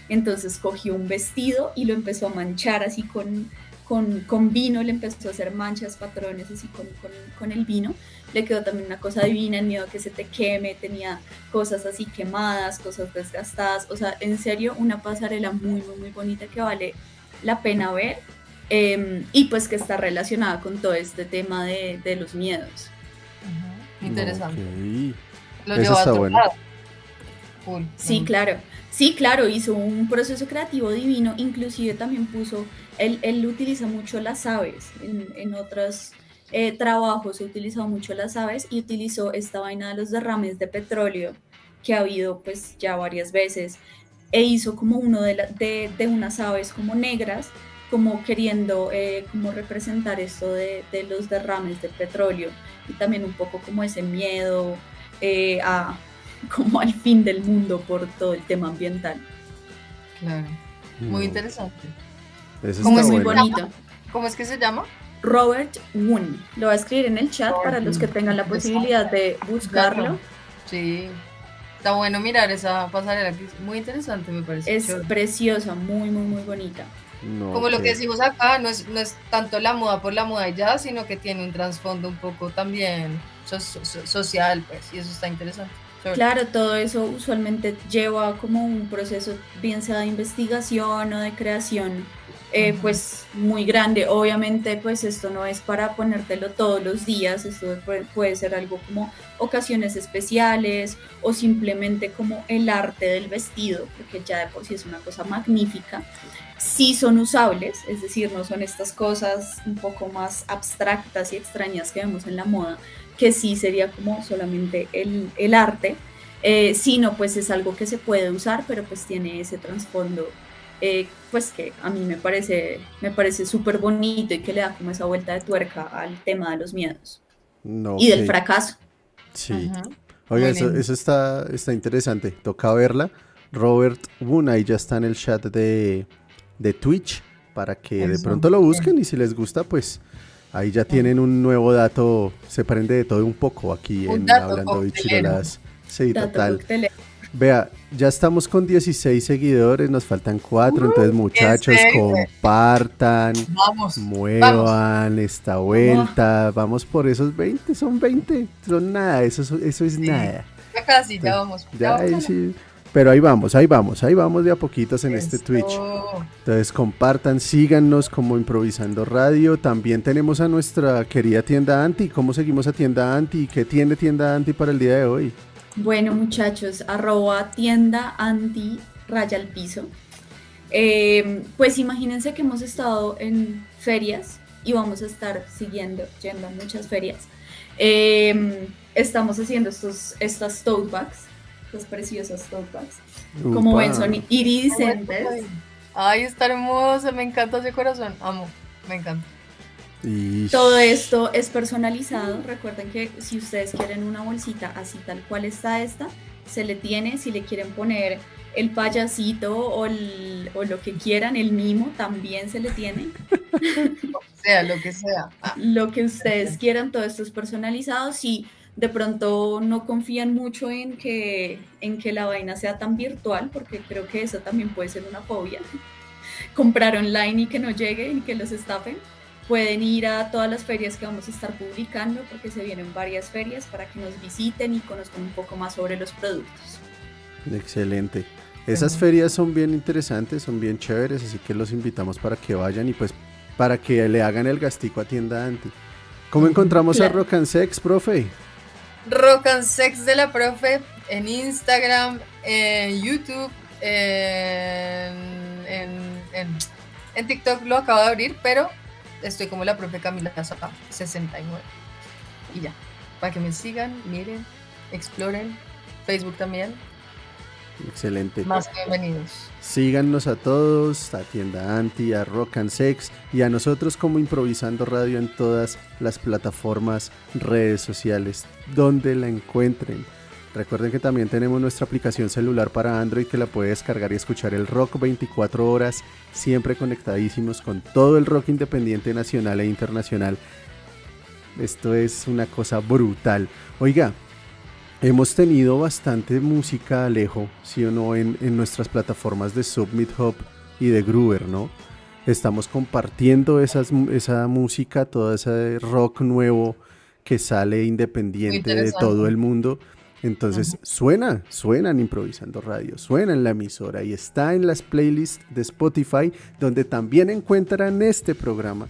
Entonces cogió un vestido y lo empezó a manchar así con, con, con vino, le empezó a hacer manchas, patrones así con, con, con el vino. Le quedó también una cosa divina, el miedo a que se te queme, tenía cosas así quemadas, cosas desgastadas. O sea, en serio, una pasarela muy, muy, muy bonita que vale la pena ver. eh, y pues que está relacionada con todo este tema de, de los miedos. Interesante. Ok. Lo llevó a otro bueno. lado. Cool. Sí, Mm. claro. Sí, claro, hizo un proceso creativo divino, inclusive también puso, él, utiliza mucho las aves, en, otros eh, trabajos he utilizado mucho las aves y utilizó esta vaina de los derrames de petróleo que ha habido pues ya varias veces e hizo como uno de, la- de, de unas aves como negras, como queriendo eh, como representar esto de, de los derrames de petróleo y también un poco como ese miedo eh, a como al fin del mundo por todo el tema ambiental. Claro. Muy No, interesante. Eso ¿Cómo está es muy bueno. bonito. ¿Cómo es que se llama? Robert Woon. Lo voy a escribir en el chat Robert para los que tengan la posibilidad de buscarlo. Sí. Está bueno mirar esa pasarela que es muy interesante, me parece. Es chévere. preciosa, muy, muy, muy bonita. No, Como lo que decimos acá, no es, no es tanto la moda por la moda y ya, sino que tiene un trasfondo un poco también so- so- social, pues, y eso está interesante. Claro, todo eso usualmente lleva como un proceso, bien sea de investigación o de creación, eh, pues muy grande. Obviamente, pues esto no es para ponértelo todos los días, esto puede, puede ser algo como ocasiones especiales o simplemente como el arte del vestido, porque ya de por sí es una cosa magnífica. Sí son usables, es decir, no son estas cosas un poco más abstractas y extrañas que vemos en la moda, que sí sería como solamente el, el arte, eh, sino pues es algo que se puede usar, pero pues tiene ese trasfondo, eh, pues que a mí me parece me parece súper bonito y que le da como esa vuelta de tuerca al tema de los miedos No, y del fracaso. Sí. Ujú. Oiga, eso, eso está, está interesante. Toca verla. Robert Woon ahí ya está en el chat de, de Twitch para que de pronto lo bien. busquen y si les gusta, pues ahí ya tienen un nuevo dato. Se prende de todo un poco aquí Un en dato Hablando coctelero. Bichirolas. Sí, Dato total. coctelero. Vea, ya estamos con 16 seguidores, nos faltan 4, entonces muchachos, compartan, Vamos. muevan esta vuelta, vamos por esos 20, son 20, son nada, eso, es- eso es nada. Ya casi, ya vamos. Ya Ya, vamos. Pero ahí vamos, ahí vamos, ahí vamos de a poquitos en este Twitch. Entonces compartan, síganos como Improvisando Radio. También tenemos a nuestra querida tienda Anti. ¿Cómo seguimos a tienda Anti? ¿Qué tiene tienda Anti para el día de hoy? Bueno muchachos, arroba tienda Anti raya al piso. Eh, pues imagínense que hemos estado en ferias y vamos a estar siguiendo, yendo a muchas ferias. Eh, estamos haciendo estos, estas tote bags los preciosos bags. Como ven, son iridiscentes. Ay, está hermoso, me encanta ese corazón, amo, me encanta. Todo esto es personalizado. Recuerden que si ustedes quieren una bolsita así tal cual está esta, se le tiene, si le quieren poner el payasito o, o lo que quieran, el mimo, también se le tiene. lo que sea, lo que sea. Lo que ustedes quieran, todo esto es personalizado. Si de pronto no confían mucho en que, en que la vaina sea tan virtual, porque creo que eso también puede ser una fobia. Comprar online y que no llegue y que los estafen. Pueden ir a todas las ferias que vamos a estar publicando, porque se vienen varias ferias para que nos visiten y conozcan un poco más sobre los productos. Excelente. Esas ferias son bien interesantes, son bien chéveres, así que los invitamos para que vayan y pues para que le hagan el gastico a tienda anti. ¿Cómo encontramos a Rock and Sex, profe? Rock and Sex de la profe en Instagram, en YouTube, en, en, TikTok lo acabo de abrir, pero estoy como la profe Camila 69. Y ya, para que me sigan, miren, exploren, Facebook también. Excelente. Más bienvenidos. Síganos a todos, a Tienda Anti, a Rock and Sex y a nosotros como Improvisando Radio en todas las plataformas, redes sociales, donde la encuentren. Recuerden que también tenemos nuestra aplicación celular para Android que la puede descargar y escuchar el rock 24 horas, siempre conectadísimos con todo el rock independiente nacional e internacional. Esto es una cosa brutal. Oiga, Hemos tenido bastante música, Alejo, sí o no, en, nuestras plataformas de Submit Hub y de Groover, ¿no? Estamos compartiendo esas, esa música, todo ese rock nuevo que sale independiente de todo el mundo. Entonces suena, suena en Improvisando Radio, suena en la emisora y está en las playlists de Spotify, donde también encuentran este programa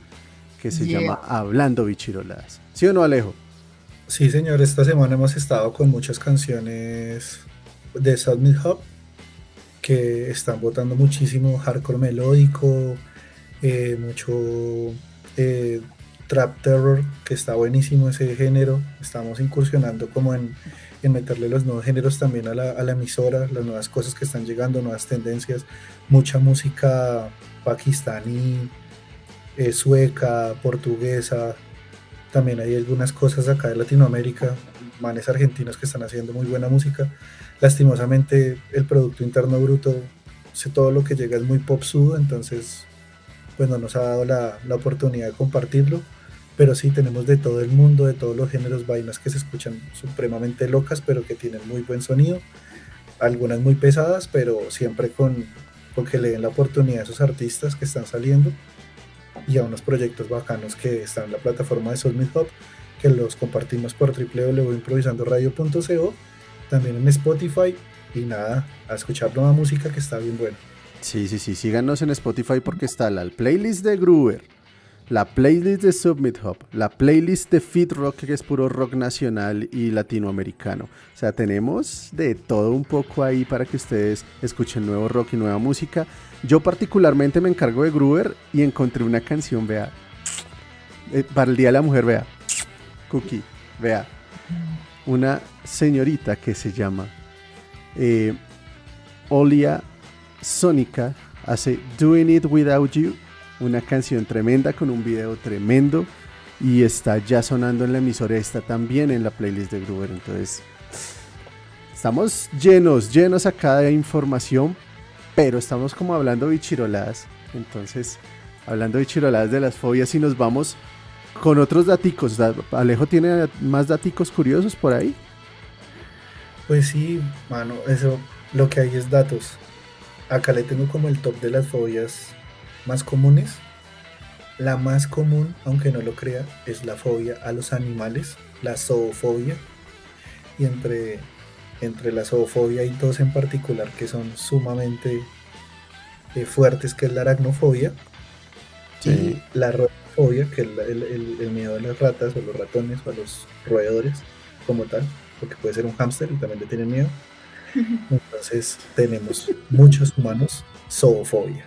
que se llama Hablando Bichiroladas. ¿Sí o no, Alejo? Sí, señor, esta semana hemos estado con muchas canciones de Submit Hub que están votando muchísimo hardcore melódico, eh, mucho eh, trap terror, que está buenísimo ese género. Estamos incursionando como en, meterle los nuevos géneros también a la, a la, emisora, las nuevas cosas que están llegando, nuevas tendencias, mucha música pakistaní, eh, sueca, portuguesa, también hay algunas cosas acá de Latinoamérica, manes argentinos que están haciendo muy buena música. Lastimosamente el Producto Interno Bruto, todo lo que llega es muy pop sudo, entonces pues no nos ha dado la, la oportunidad de compartirlo. Pero sí tenemos de todo el mundo, de todos los géneros, vainas que se escuchan supremamente locas, pero que tienen muy buen sonido. Algunas muy pesadas, pero siempre con, con que le den la oportunidad a esos artistas que están saliendo y a unos proyectos bacanos que están en la plataforma de Soulmate Hub, que los compartimos por www.improvisandoradio.co, también en Spotify y nada, a escuchar nueva música que está bien buena. Sí, sí, sí, síganos en Spotify porque está la playlist de Groover, la playlist de Submit Hub, la playlist de Fit Rock, que es puro rock nacional y latinoamericano. O sea, tenemos de todo un poco ahí para que ustedes escuchen nuevo rock y nueva música. Yo particularmente me encargo de Groover y encontré una canción, vea, eh, para el Día de la Mujer, vea, Cookie, vea, una señorita que se llama eh, Olia Sónica hace Doing It Without You una canción tremenda con un video tremendo y está ya sonando en la emisora, está también en la playlist de Gruber. Entonces, estamos llenos, llenos acá de información, pero estamos como hablando bichiroladas. Entonces, hablando bichiroladas de las fobias y nos vamos con otros daticos. Alejo tiene más daticos curiosos por ahí. Pues sí, mano, eso lo que hay es datos. Acá le tengo como el top de las fobias más comunes. La más común, aunque no lo crea, es la fobia a los animales, la zoofobia. Y entre entre la zoofobia hay dos en particular que son sumamente eh, fuertes, que es la aracnofobia y la rodofobia, que es el, miedo a las ratas o los ratones o a los roedores como tal, porque puede ser un hámster y también le tienen miedo. Entonces tenemos muchos humanos zoofobia.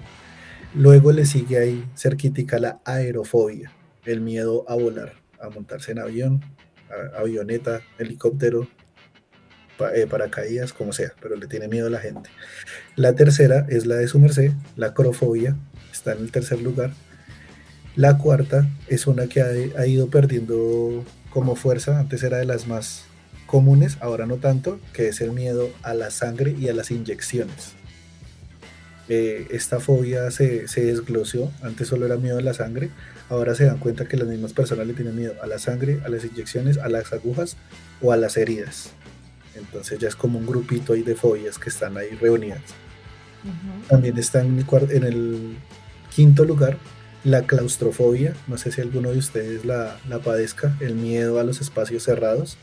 Luego le sigue ahí cerquítica la aerofobia, el miedo a volar, a montarse en avión, avioneta, helicóptero, eh, paracaídas, como sea, pero le tiene miedo a la gente. La tercera es la de su merced, la acrofobia, está en el tercer lugar. La cuarta es una que ha, ido perdiendo como fuerza, antes era de las más comunes, ahora no tanto, que es el miedo a la sangre y a las inyecciones. Eh, esta fobia se, se, desglosió, antes solo era miedo a la sangre, ahora se dan cuenta que las mismas personas le tienen miedo a la sangre, a las inyecciones, a las agujas o a las heridas. Entonces ya es como un grupito ahí de fobias que están ahí reunidas. También está en el, quinto lugar la claustrofobia. No sé si alguno de ustedes la, padezca, el miedo a los espacios cerrados.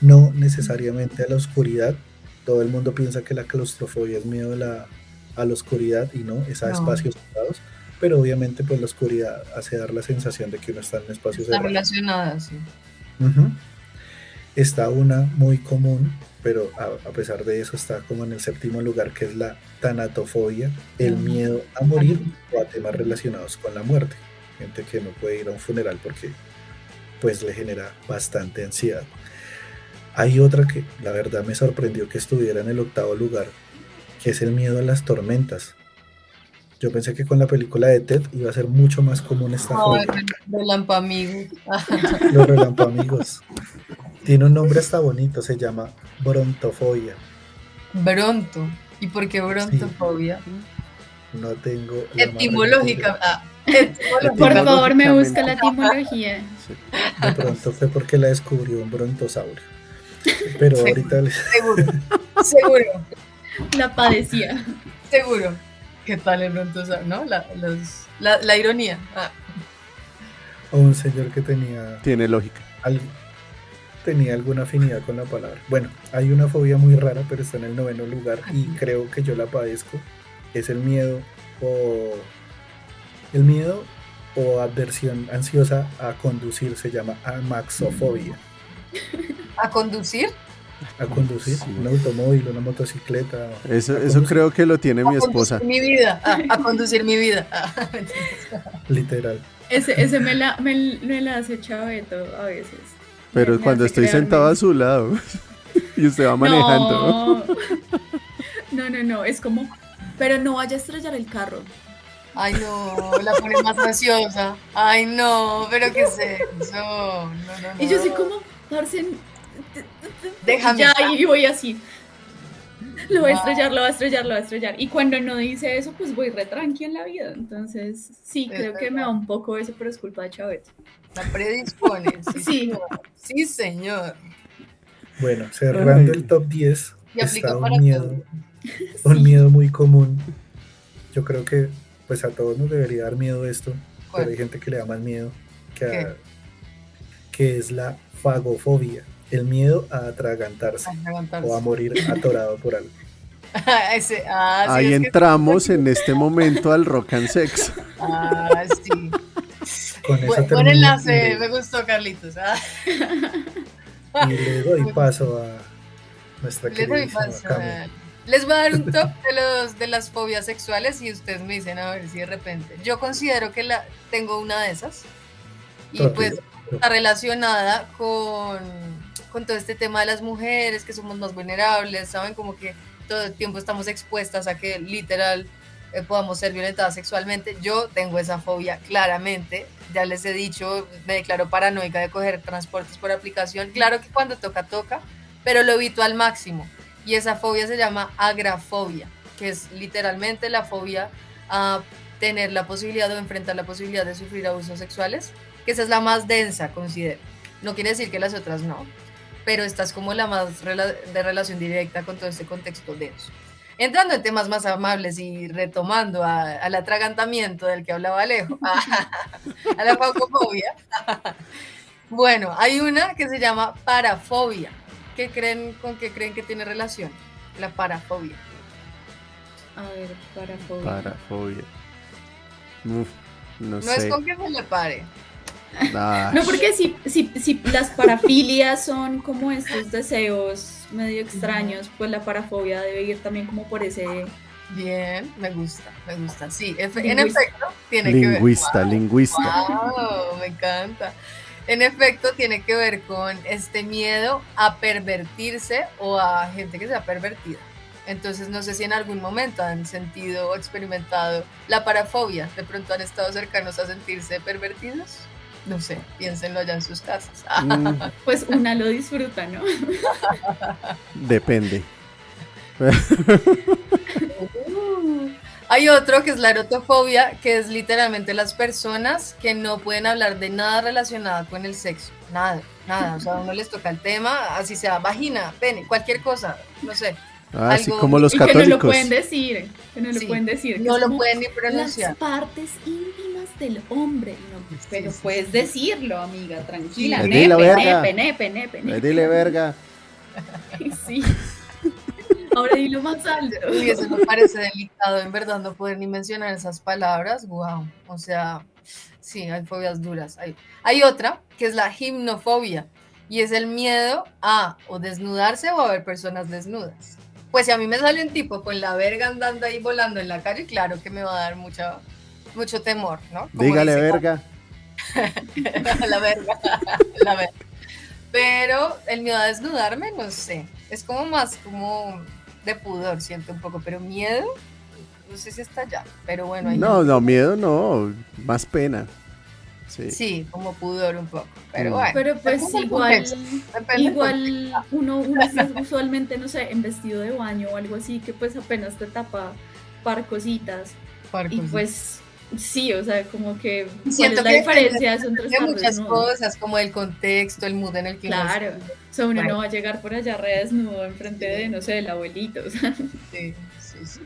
No necesariamente a la oscuridad. Todo el mundo piensa que la claustrofobia es miedo a la, a la oscuridad y no, es a espacios cerrados. Pero obviamente pues la oscuridad hace dar la sensación de que uno está en un espacio cerrado. Está relacionada, sí está una muy común, pero a, pesar de eso está como en el séptimo lugar, que es la tanatofobia, el miedo a morir o a temas relacionados con la muerte. Gente que no puede ir a un funeral porque pues le genera bastante ansiedad. Hay otra que la verdad me sorprendió que estuviera en el octavo lugar, que es el miedo a las tormentas. Yo pensé que con la película de Ted iba a ser mucho más común esta fobia. Relampamigos. Los relampamigos. Tiene un nombre hasta bonito, se llama brontofobia. Bronto. ¿Y por qué brontofobia? No tengo. Etimológica. Ah, por favor, me busca la etimología. De pronto fue porque la descubrió un brontosaurio. Pero ahorita. Seguro. Seguro. La padecía. Seguro. ¿Qué tal el brontosaurio? ¿No? La, la, ironía. Ah. O un señor que tenía. Tiene lógica. Algo tenía alguna afinidad con la palabra. Bueno, hay una fobia muy rara, pero está en el noveno lugar y creo que yo la padezco. Es el miedo o el miedo o aversión ansiosa a conducir se llama amaxofobia. ¿A conducir? A conducir, un automóvil, una motocicleta. Eso, eso creo que lo tiene mi esposa. Mi vida, a, conducir mi vida. Literal. Ese, ese me, la, me, me la hace chaveto a veces. Pero cuando estoy sentado a su lado y usted va manejando. No. no, no, es como, pero no vaya a estrellar el carro. Ay, no, la pone más graciosa. Ay, no, pero qué es eso. No, no, no. Y yo soy como, parce, déjame. Ya, y voy así. Lo voy a estrellar, lo voy a estrellar, lo voy a estrellar. Y cuando no dice eso, pues voy re tranqui en la vida. Entonces, sí, creo que me da un poco eso, pero es culpa de Chávez. La predispone. Sí, sí. Señor. Bueno, cerrando el top 10, está un miedo, un miedo muy común. Yo creo que pues a todos nos debería dar miedo esto, pero hay gente que le da más miedo que, que es la fagofobia, el miedo a atragantarse, o a morir atorado por algo. Ah, Ahí entramos en este momento al rock and sex. Ah, sí. Buen, enlace, me gustó Carlitos. ¿ah? Y le doy paso a nuestra Les doy paso Les voy a dar un top de, los, de las fobias sexuales y ustedes me dicen a ver si de repente. Yo considero que la, tengo una de esas y pues está relacionada con, con todo este tema de las mujeres, que somos más vulnerables, ¿saben? Como que todo el tiempo estamos expuestas a que literal eh, podamos ser violentadas sexualmente. Yo tengo esa fobia claramente. Ya les he dicho, me declaro paranoica de coger transportes por aplicación. Claro que cuando toca, toca, pero lo evito al máximo. Y esa fobia se llama agrafobia, que es literalmente la fobia a tener la posibilidad o enfrentar la posibilidad de sufrir abusos sexuales, que esa es la más densa, considero. No quiere decir que las otras no, pero esta es como la más de relación directa con todo este contexto denso. Entrando en temas más amables y retomando al atragantamiento del que hablaba Alejo, a, la fagofobia. bueno, hay una que se llama parafobia. ¿qué creen, ¿con qué creen que tiene relación? La parafobia. A ver, parafobia. Parafobia. Uf, no, No sé. es con que se le pare. No, porque si, si, si las parafilias son como estos deseos medio extraños, pues la parafobia debe ir también como por ese... Bien, me gusta, me gusta. Sí, efe- en Lingüista. efecto, tiene que ver. lingüista, lingüista. Wow, me encanta. En efecto, tiene que ver con este miedo a pervertirse o a gente que sea pervertida. Entonces, no sé si en algún momento han sentido o experimentado la parafobia. De pronto han estado cercanos a sentirse pervertidos. No sé, piénsenlo allá en sus casas. Mm, Pues una lo disfruta, ¿no? depende. Hay otro que es la erotofobia, que es literalmente las personas que no pueden hablar de nada relacionado con el sexo. Nada, nada. O sea, a uno les toca el tema, así sea vagina, pene, cualquier cosa, no sé. Así Algo- como los y que no lo católicos. pueden decir, que no lo Sí, pueden decir. que No lo pueden ni Las pronunciar. partes íntimas del hombre. No, Sí, pero sí, puedes decirlo, amiga, tranquila. Sí. Nepe, Dile, verga. nepe, nepe, nepe, nepe. Dile verga. Sí. Ahora dilo más alto. Y eso me parece delicado, en verdad, no poder ni mencionar esas palabras. Wow. O sea, sí, hay fobias duras. Hay, hay otra que es la gimnofobia y es el miedo a o desnudarse o a ver personas desnudas. Pues si a mí me sale un tipo con la verga andando ahí volando en la calle, claro que me va a dar mucha, mucho temor, ¿no? Como Dígale dice verga. la verga, la verga. Pero el miedo a desnudarme, no sé, es como más como de pudor, siento un poco, pero miedo, no sé si está allá, pero bueno, hay No, no, miedo no. Más pena. Sí. sí, como pudor un poco, pero Mm. bueno. Pero pues igual, igual uno, uno está usualmente, no sé, en vestido de baño o algo así, que pues apenas te tapa par cositas. Y pues sí, o sea, como que ¿cuál Siento es la que diferencia de estar muchas desnudo? cosas, como el contexto, el mood en el que uno Claro, o sea, uno Bueno. no va a llegar por allá re desnudo enfrente de, no sé, del abuelito, o sea, Sí, sí, sí.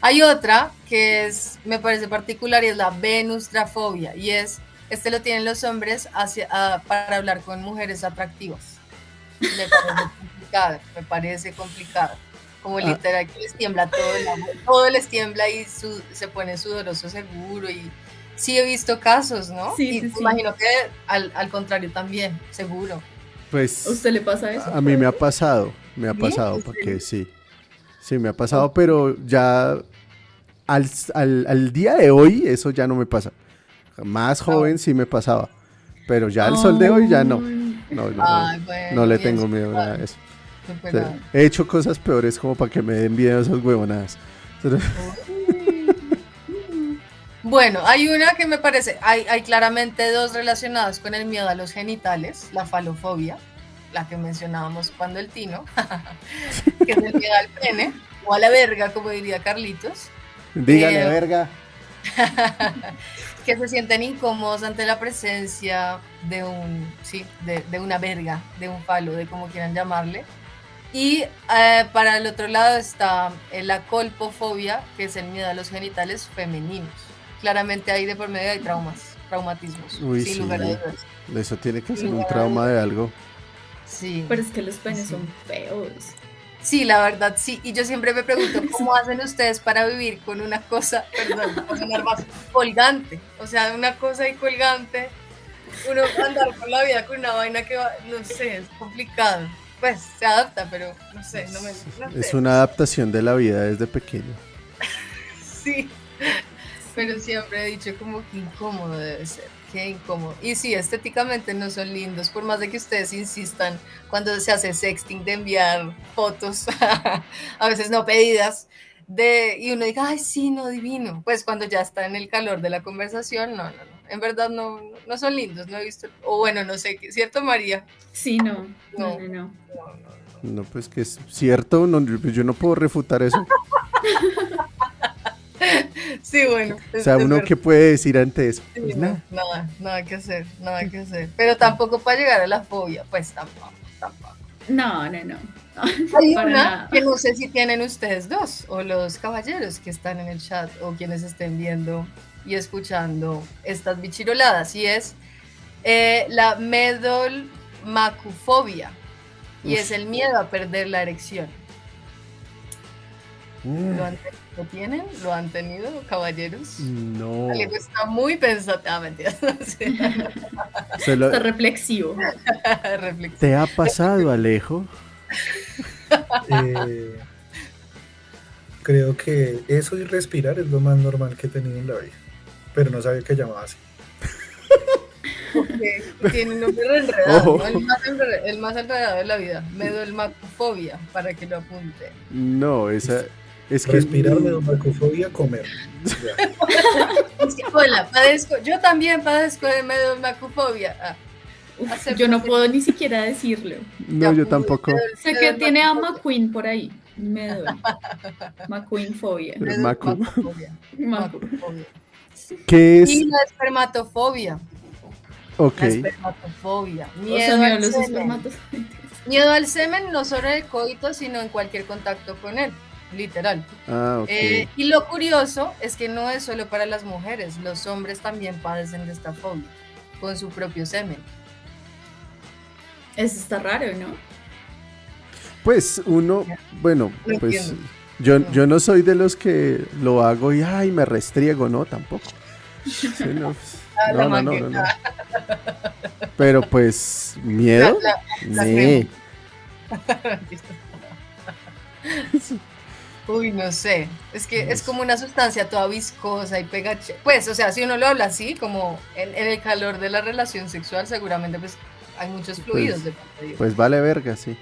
Hay otra que es, me parece particular y es la venustrafobia y es, este lo tienen los hombres hacia, ah, para hablar con mujeres atractivas. Me parece complicado, me parece complicado. Como Ah. literal que les tiembla todo, el todo les tiembla y su- se pone sudoroso seguro y sí he visto casos, ¿no? Sí, y sí, imagino que al, al contrario también, seguro. Pues ¿a usted le pasa eso? a mí me ha pasado. Me ha pasado, ¿En porque sí. Sí, me ha pasado, pero ya al, al- al día de hoy eso ya no me pasa. Más joven sí me pasaba. Pero ya al sol de hoy ya no. No, no, Ay, bueno, no le tengo miedo a eso. súper O sea, he hecho cosas peores como para que me den miedo esas huevonadas. Bueno, hay una que me parece, hay, hay claramente dos relacionadas con el miedo a los genitales, la falofobia, la que mencionábamos cuando el tino, que es el miedo al pene, o a la verga, como diría Carlitos, Dígale, Eh, verga. que se sienten incómodos ante la presencia de un, sí, de, de una verga, de un falo, de como quieran llamarle. Y eh, para el otro lado está eh, la colpofobia, que es el miedo a los genitales femeninos. Claramente ahí de por medio hay traumas, traumatismos, Uy, sin sí. lugar a dudas. Eso tiene que ser un trauma de algo. Sí. Pero es que los penes Sí. son feos. Sí, la verdad, sí. Y yo siempre me pregunto, ¿cómo hacen ustedes para vivir con una cosa, perdón, sonar más, colgante? O sea, una cosa ahí colgante. Uno andar por la vida con una vaina que va, no sé, es complicado. Pues se adapta, pero no sé, no me. no Es una adaptación de la vida desde pequeño. Sí. Pero siempre he dicho como que incómodo debe ser, qué incómodo. Y sí, estéticamente no son lindos, por más de que ustedes insistan cuando se hace sexting de enviar fotos, a veces no pedidas, de, y uno diga, ay, sí, no, divino. Pues cuando ya está en el calor de la conversación, no, no, no. En verdad no, no son lindos, no he visto, o bueno, no sé, ¿cierto María? Sí, no, no, No. no, no. No, no, no. No, pues que es cierto, no, yo no puedo refutar eso. Sí, bueno. O sea, uno que puede decir ante eso. Sí, Pues no, nada. nada, nada que hacer, nada que hacer. Pero tampoco para llegar a la fobia, pues tampoco, tampoco. No, no, no. Hay una nada. que no sé si tienen ustedes dos, o los caballeros que están en el chat, o quienes estén viendo y escuchando estas bichiroladas, y es eh, la medolmacufobia. y es el miedo a perder la erección. Mm, ¿Lo, han ¿lo tienen? ¿Lo han tenido, caballeros? No. Alejo está muy pensativo. Ah, mentira. Sí. Se lo- Está reflexivo. Reflexivo. ¿Te ha pasado, Alejo? Eh, creo que eso y respirar es lo más normal que he tenido en la vida. Pero no sabía que llamaba así. Tiene un nombre re enredado, el, más enre- el más enredado de la vida. Medulmacofobia, para que lo apunte. No, esa. Es que. Respirar, medumacofobia, comer. Ya. Es que, hola, padezco, yo también padezco de medulmacofobia. Ah, yo no puedo ni siquiera decirlo. No, yo tampoco. Sé que tiene a. McQueen por ahí. Me duele. McQueen fobia. Macu. ¿Qué es? Y la espermatofobia. Ok. La espermatofobia. O Miedo, sea, al los semen. Miedo al semen no solo en el coito, sino en cualquier contacto con él. Literal. Ah. Eh, y lo curioso es que no es solo para las mujeres, los hombres también padecen de esta fobia con su propio semen. Eso está raro, ¿no? Pues uno, bueno, No pues yo, No. yo no soy de los que lo hago y ay, me restriego, no, tampoco. Sí, no, Ah, no, no, no, no. Pero pues, ¿miedo? La- la Nee. Uy, no sé. Es que es como una sustancia toda viscosa y pegache. Pues, o sea, si uno lo habla así, como en, en el calor de la relación sexual, seguramente pues hay muchos fluidos de por medio. Pues vale verga, sí.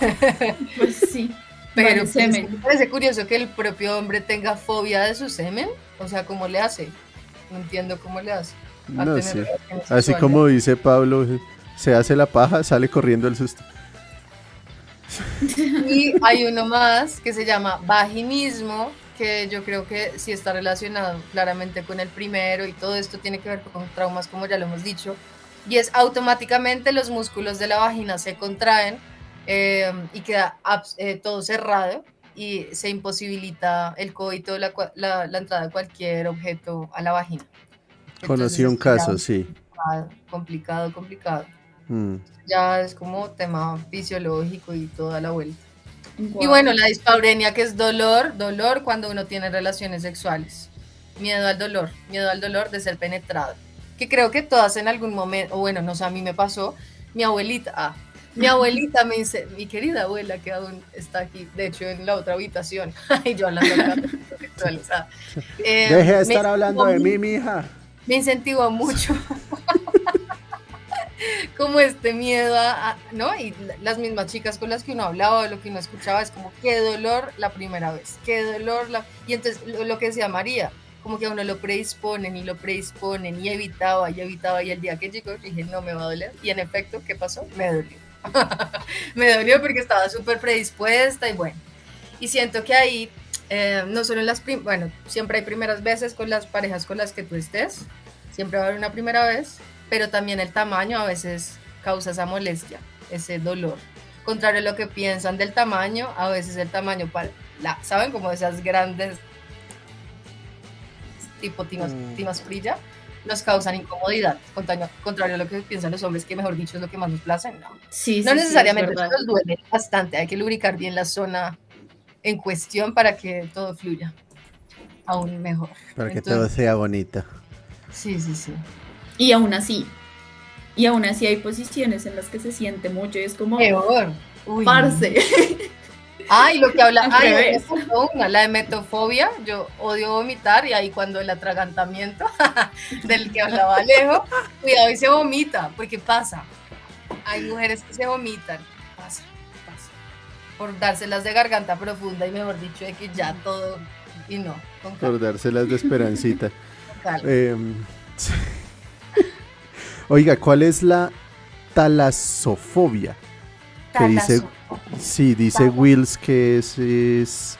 Pues sí. Pero Vale, pues, semen. me parece curioso que el propio hombre tenga fobia de su semen. O sea, ¿cómo le hace? No entiendo cómo le hace. No Así como dice Pablo, se hace la paja, sale corriendo el susto. Y hay uno más que se llama vaginismo, que yo creo que sí está relacionado claramente con el primero y todo esto tiene que ver con traumas, como ya lo hemos dicho. Y es automáticamente los músculos de la vagina se contraen eh, y queda eh, todo cerrado y se imposibilita el coito, la, la, la entrada de cualquier objeto a la vagina. Conocí Entonces, un esto ya caso, sí. complicado, complicado, complicado. Mm. Ya es como tema fisiológico y toda la vuelta. Y Guau. bueno, la dispaurenia que es dolor, dolor cuando uno tiene relaciones sexuales. Miedo al dolor, miedo al dolor de ser penetrado. Que creo que todas en algún momento, o bueno, no sé, a mí me pasó, mi abuelita, ah, mi abuelita me dice, mi querida abuela que aún está aquí, de hecho en la otra habitación, y yo hablando de eh, Deje de me estar hablando de mí, mija. me incentivó mucho como este miedo a, ¿no? Y la- las mismas chicas con las que uno hablaba, lo que uno escuchaba es como, qué dolor la primera vez, qué dolor la... Y entonces lo, que decía María, como que a uno lo predisponen y lo predisponen y evitaba y evitaba y el día que llegó dije, no me va a doler. Y en efecto, ¿qué pasó? Me dolió. me dolió porque estaba súper predispuesta y bueno. Y siento que ahí, eh, no solo en las, bueno, siempre hay primeras veces con las parejas con las que tú estés, siempre va a haber una primera vez, pero también el tamaño a veces causa esa molestia, ese dolor. Contrario a lo que piensan del tamaño, a veces el tamaño para, la, ¿saben? Como esas grandes, tipo timas, Mm. timas frilla, nos causan incomodidad. Contrario, contrario a lo que piensan los hombres, que mejor dicho es lo que más nos place, no. Sí, sí, No sí, necesariamente nos duele bastante, hay que lubricar bien la zona en cuestión para que todo fluya aún mejor. Para que Entonces- todo sea bonito. Sí, sí, sí. Y aún así. Y aún así hay posiciones en las que se siente mucho y es como, Peor. Uy, parce. Ay, lo que habla, ay, una, la de metofobia, yo odio vomitar y ahí cuando el atragantamiento del que hablaba Alejo, cuidado y se vomita, porque pasa. Hay mujeres que se vomitan, pasa, pasa. Por dárselas de garganta profunda y mejor dicho, de que ya todo, y no, con Por dárselas de esperancita. con calma. Sí. Oiga, ¿cuál es la talasofobia? que dice-. Sí, dice Talas. Wills que es, es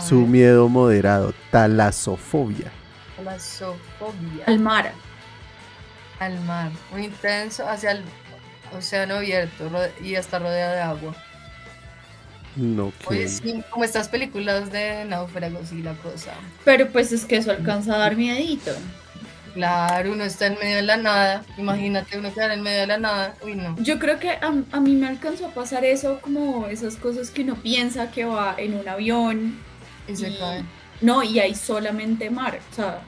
su miedo moderado. Talasofobia. Talasofobia. Al mar. Al mar, muy intenso hacia el océano abierto y está rodeado de agua. No, Oye, que. sí, como estas películas de náufragos y la cosa. Pero pues es que eso alcanza a dar miedito. Claro, uno está en medio de la nada. Imagínate uno quedar en medio de la nada. Uy, no. Yo creo que a, a mí me alcanzó a pasar eso, como esas cosas que uno piensa que va en un avión. Y se y- cae. No, y hay solamente mar, o sea,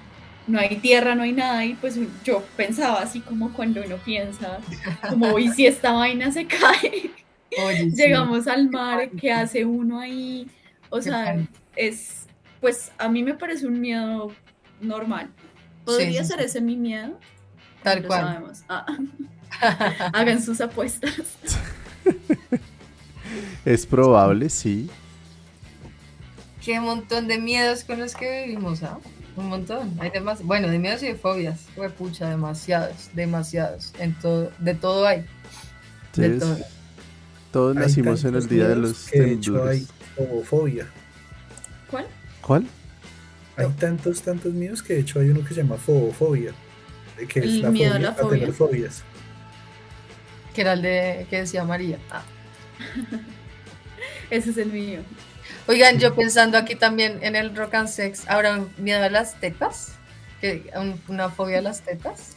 no hay tierra, no hay nada, y pues yo pensaba así como cuando uno piensa, como, y si esta vaina se cae, Oye, sí. llegamos al mar, ¿qué hace uno ahí? O sea, es, pues a mí me parece un miedo normal. ¿Podría sí, ser sí. ese mi miedo? Tal cual. sabemos. Ah, hagan sus apuestas. Es probable, sí. Qué montón de miedos con los que vivimos, ¿ah? Un montón. Hay demás. Bueno, de miedos y de fobias. pucha, demasiados, demasiados. En todo, de todo hay. De Entonces, todo. todos Hay nacimos en el día de los que de hecho hay temblores. fobofobia. ¿Cuál? Hay tantos, tantos miedos que de hecho hay uno que se llama fobofobia. Que es El la miedo a fobia la a tener fobia. fobias. Que era el de que decía María. Ah. Ese es el mío. Oigan, yo pensando aquí también en el rock and sex, ¿habrá un miedo a las tetas? ¿Que- un- ¿Una fobia a las tetas?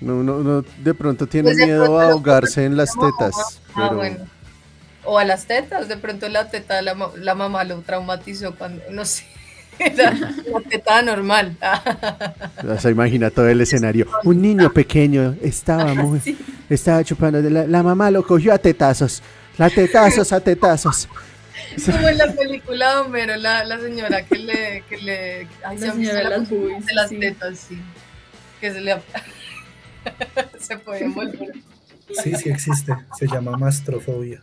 No, uno, uno de pronto tiene Pues de miedo pronto a ahogarse en las No, tetas. Ah, Pero bueno. O a las tetas, de pronto la teta de la, la mamá lo traumatizó cuando, no sé, la teta normal. o sea, imagina todo el escenario. Un niño pequeño estaba muy, Sí. estaba chupando. de La, la mamá lo cogió a tetazos. La tetazos a tetazos. Como en la película de Homero, la, la señora que le, que le, ay, La señora la las de sí. tetas, sí. Que se le, se puede envolver. Sí, sí existe. Se llama mastrofobia.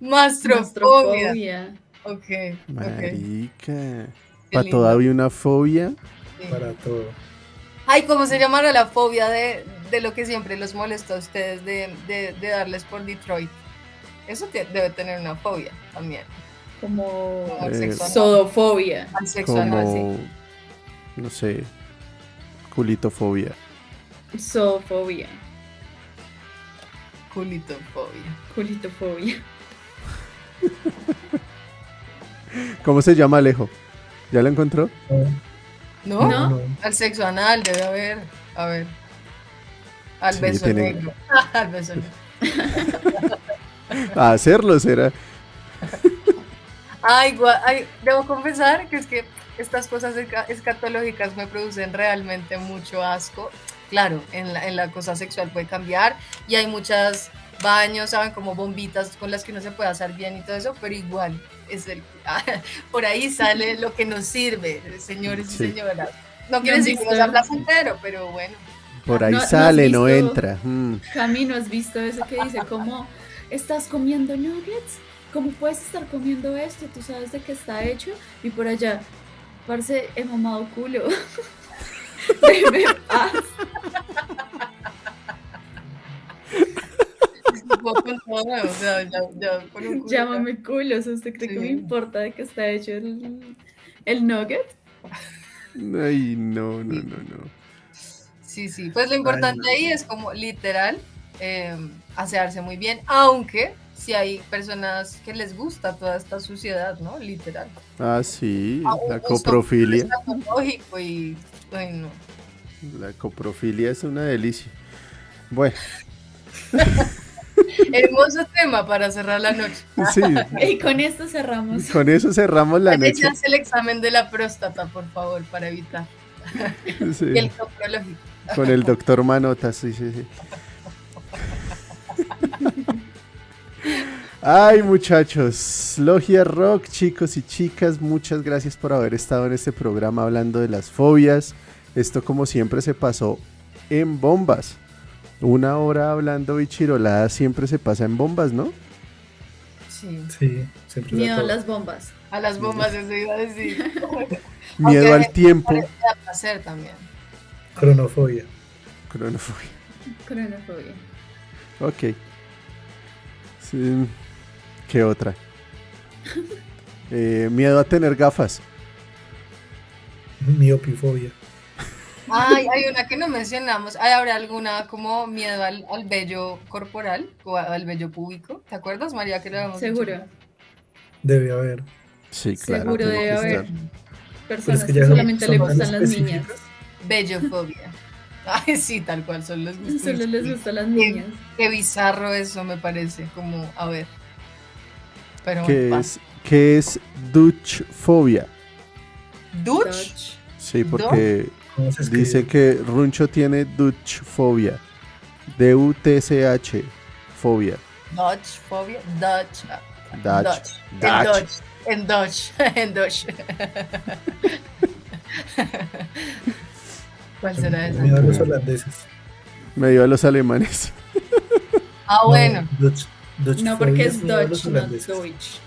Mastrofobia. Mastrofobia. Ok. Marica. Qué Para toda había una fobia. sí. Para todo. Ay, ¿cómo se llamará la fobia de, de lo que siempre los molesta a ustedes de, de, de darles por Detroit? Eso te- debe tener una fobia también. Como Como Eh, sodofobia. Como, no sé, culitofobia. Zoofobia. Culitofobia. Culitofobia. ¿Cómo se llama Alejo? ¿Ya lo encontró? ¿No? No. no. Al sexo anal debe haber. A ver. Al Sí, beso tiene- negro. Al beso negro. A hacerlo será. Ay, gua- ay, debo confesar que es que estas cosas esca- escatológicas me producen realmente mucho asco. Claro, en la, en la cosa sexual puede cambiar y hay muchos baños, ¿saben? Como bombitas con las que uno se puede hacer bien y todo eso, pero igual, es el, por ahí sale lo que nos sirve, señores y señoras. No quiere decir que visto? no sea placentero, pero bueno. Por ahí No- sale, no visto- entra. Mm. Camino, ¿has visto eso que dice como estás comiendo nuggets? ¿Cómo puedes estar comiendo esto? ¿Tú sabes de qué está hecho? Y por allá, parce, he mamado culo. Déjeme en paz. Con todo, o sea, ya, ya con un culo, Llámame culo. o sea, ¿Usted cree que me importa de qué está hecho el, el nugget? Ay, no, no, no, no. Sí, sí. Pues lo importante no. ahí es como literal eh, asearse muy bien, aunque si hay personas que les gusta toda esta suciedad, ¿no? Literal. Ah, sí, Ah, la coprofilia. escatológico y ay, no. La coprofilia es una delicia. Bueno, Hermoso tema para cerrar la noche. sí, Y con esto cerramos. con eso cerramos la noche. El examen de la próstata, por favor, para evitar. Sí, Y el coprológico. Con el doctor Manotas, sí, sí, sí. Ay, muchachos, Logia Rock, chicos y chicas, muchas gracias por haber estado en este programa hablando de las fobias. Esto, como siempre, se pasó en bombas. Una hora hablando bichirolada siempre se pasa en bombas, ¿no? Sí. Sí, siempre Miedo a las bombas. A las bombas, eso iba a decir. Miedo Aunque al tiempo. Placer también. Cronofobia. Cronofobia. Cronofobia. Ok. Sí, ¿Qué otra? Eh, miedo a tener gafas. Miopifobia. Ay, hay una que no mencionamos. ¿Hay habrá alguna como miedo al, al vello corporal o al vello púbico? ¿Te acuerdas, María, que lo habíamos dicho? Seguro. Debe haber. Sí, claro. Seguro debe que haber. Personas es que solamente le gustan las niñas. Bellofobia. Ay, sí, tal cual, son los gustos. Solo les gustan las Qué, niñas. qué bizarro eso me parece, como, a ver. Pero ¿Qué bueno, es, qué es Dutchfobia? Dutch. Sí, porque ¿Cómo dice que Runcho tiene Dutchfobia. D-U-T-C-H. Fobia. Dutch fobia. Dutch. Dutch. Dutch. Dutch. En Dutch. En Dutch. En Dutch. ¿Cuál será ese? Miedo a los holandeses. Me dio a los alemanes. Ah, bueno. No, Dutch, Dutch No, porque es Dutch, no. Deutsch.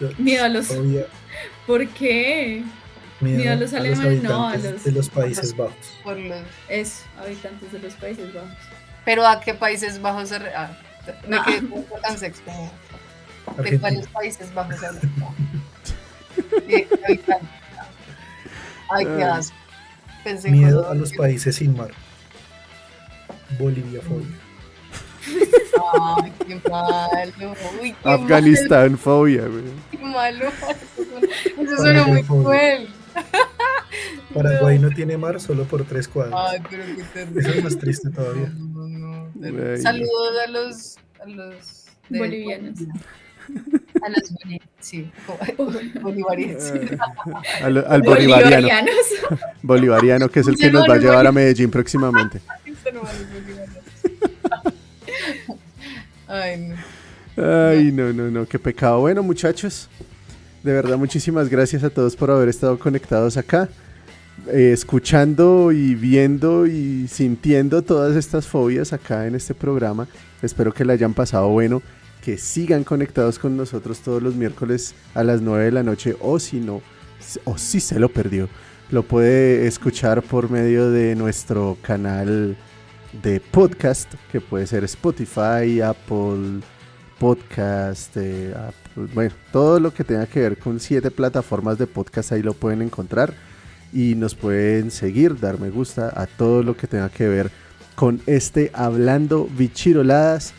Dutch Miedo a los- fobia, ¿Por qué? Miedo a los alemanes, no, a los- de los Países Bajos. Por los... Es habitantes de los Países Bajos. Pero ¿a qué Países Bajos se... re- Ah, me Ah. quedé con tan ¿De Argentina. cuáles Países Bajos se. Ay, qué Ah. asco. Pensé en Miedo a los países sin mar. Bolivia fobia. Ay, qué malo. Uy, qué Afganistán fobia, güey. malo, Qué malo. Eso suena- Eso muy cruel. Paraguay no tiene mar solo por tres cuadras. Ay, pero qué terrible. Eso es más triste todavía. No, no. Saludos a los, a los de- Bolivianos. A los boli- sí, bolivarianos. Al, al bolivariano. Bolivarianos. Bolivariano, que es el que nos va a llevar a Medellín próximamente. Ay, no. Ay, no, no, no, qué pecado. Bueno, muchachos, de verdad, muchísimas gracias a todos por haber estado conectados acá, eh, escuchando y viendo y sintiendo todas estas fobias acá en este programa. Espero que la hayan pasado bueno, que sigan conectados con nosotros todos los miércoles a las 9 de la noche, o si no, o si se lo perdió, lo puede escuchar por medio de nuestro canal de podcast, que puede ser Spotify, Apple Podcast, eh, bueno, todo lo que tenga que ver con siete plataformas de podcast ahí lo pueden encontrar y nos pueden seguir, dar me gusta a todo lo que tenga que ver con este Hablando Bichiroladas,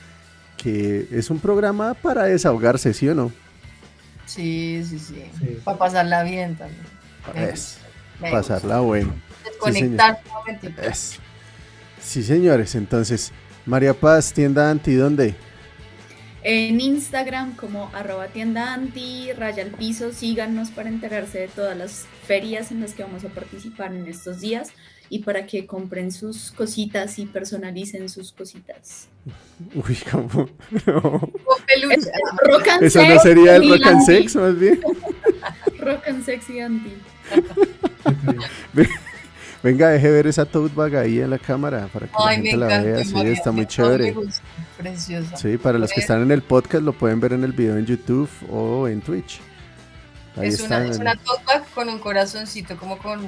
que es un programa para desahogarse, ¿sí o no? Sí, sí, sí. Sí. Para pasarla bien también. Es, me pasarla bueno. Desconectar un momentito. Es. Sí, señores, entonces, María Paz, tienda anti, ¿dónde? En Instagram como arroba tienda anti, raya al piso, síganos para enterarse de todas las ferias en las que vamos a participar en estos días y para que compren sus cositas y personalicen sus cositas. Uy, ¿cómo? No. Rock and Eso no Sex sería el y rock and sex, más bien. Rock and sexy anti. Venga, deje ver esa tote bag ahí en la cámara para que Ay, la gente la vea. Sí, está muy chévere. Preciosa. Sí, para los que están en el podcast lo pueden ver en el video en YouTube o en Twitch. Ahí es, una, es una con un corazoncito, como con,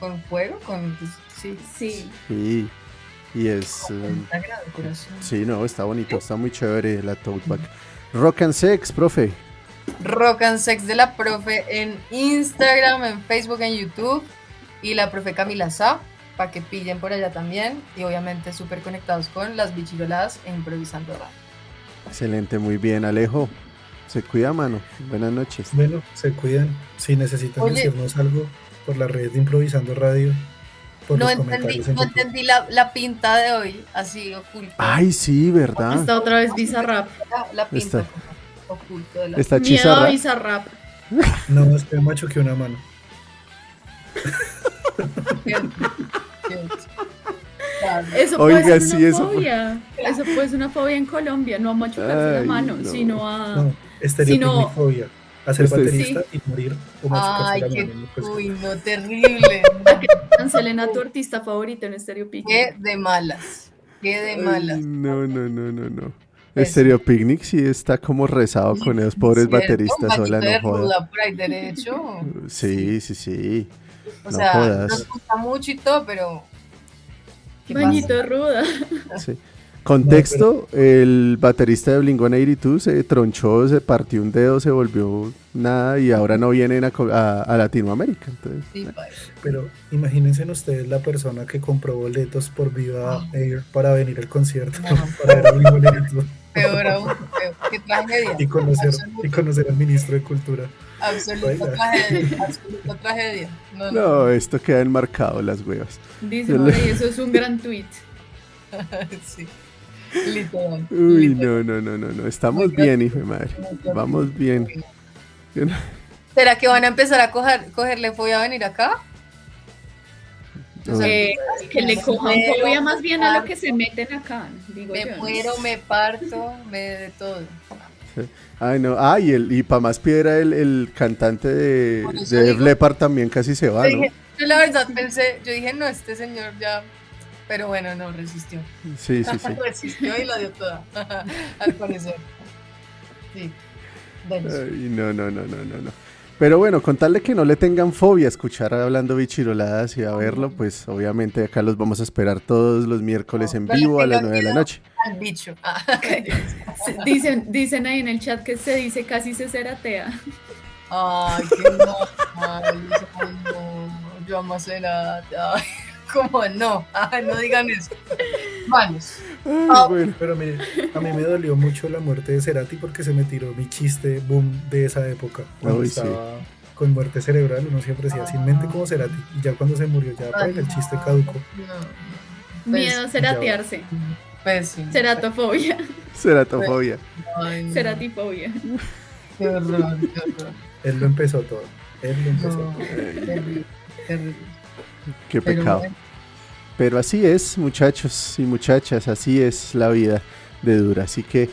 con fuego, con, pues, sí, Sí. Sí, y es... eh, corazón. sí, no, está bonito, está muy chévere la bag. Rock and Sex, profe. Rock and Sex de la profe en Instagram, en Facebook, en YouTube y la profe Camila Sa, para que pillen por allá también y obviamente súper conectados con las bichiroladas e improvisando rap. Excelente, muy bien, Alejo. Se cuida, mano. Buenas noches. Bueno, se cuidan. Si necesitan Oye. decirnos algo por las redes de Improvisando Radio, por No los entendí, en no entendí la, la pinta de hoy, así oculta. Ay, sí, ¿verdad? Está otra vez Bizarrap. La, la pinta Está- oculta de la Está Miedo a. Bizarrap. No, es que macho que una mano. Eso Oiga, puede ser sí, una eso fue- fobia. Eso puede ser una fobia en Colombia, no a machucarse la Ay, mano, no. sino a... No, estereopicnifobia. A ser Este- baterista y morir o machucarse Ay, la qué, mano. Pues, uy, no, terrible. Cancelen a tu artista favorito en Stereo Picnic. Qué de malas. Qué de malas. Ay, no, no, no, no, no. Pues- Stereo Picnic sí está como rezado con esos pobres ¿Cierto? bateristas. Hola, no ruda por ahí derecho. Sí, sí, sí. O No sea, jodas. nos gusta mucho y todo, pero. ¿qué Bañito ruda. sí. Contexto, el baterista de Blink-182 se tronchó, se partió un dedo, se volvió nada y ahora no vienen a, co- a- a Latinoamérica. Entonces, Sí. Pero imagínense ustedes la persona que compró boletos por Viva Air para venir al concierto, No. para ver a Blink-182. Peor aún, peor. Qué tragedia. Y conocer, y conocer al ministro de Cultura. Absoluta tragedia. Absoluta tragedia. No, no. No, esto queda enmarcado las huevas. Dice, Yo le- "Ay, eso es un gran tweet. sí. Literal. Uy, literal. no, no, no, no, no. Estamos Muy bien, hijo de madre. Vamos bien. ¿Será que van a empezar a coger, cogerle fobia a venir acá? Eh, que le cojan fobia más bien a lo que se meten acá, digo Me yo. ¿no? muero, me parto, me de todo. Ay, no. Ah, y, el, y para más piedra, el, el cantante de, de Def Leppard también casi se va, Yo, ¿no? dije- yo la verdad pensé, yo dije, no, este señor ya. Pero bueno, no, resistió. Sí, sí, sí. resistió y la dio toda. Al parecer. Sí. Ay, no, no, no, no, no, no. Pero bueno, contarle que no le tengan fobia a escuchar hablando bichiroladas y a verlo, pues obviamente acá los vamos a esperar todos los miércoles en No vivo a las tengan 9 de la noche. Al bicho. Ah, Dicen, dicen ahí en el chat que se dice casi se ceratea. Ay, qué no. Ay. Yo amo a Ay, ¿cómo no? Ay, no digan eso. Vamos. Ay, Ah. bueno. Pero mire, a mí me dolió mucho la muerte de Cerati porque se me tiró mi chiste boom de esa época. Cuando sí. estaba con muerte cerebral, uno siempre decía sin mente como Cerati. Y ya cuando se murió, ya Ay, pues, el chiste no. caducó. No. Miedo a ceratearse. Pésimo. Ceratofobia. Ceratofobia. Ay, no. Ceratifobia. Qué horror, qué horror. Él lo empezó todo. Él lo empezó. No, terrible, terrible. Qué pecado. bueno, Pero así es, muchachos y muchachas, así es la vida de Dura. Así que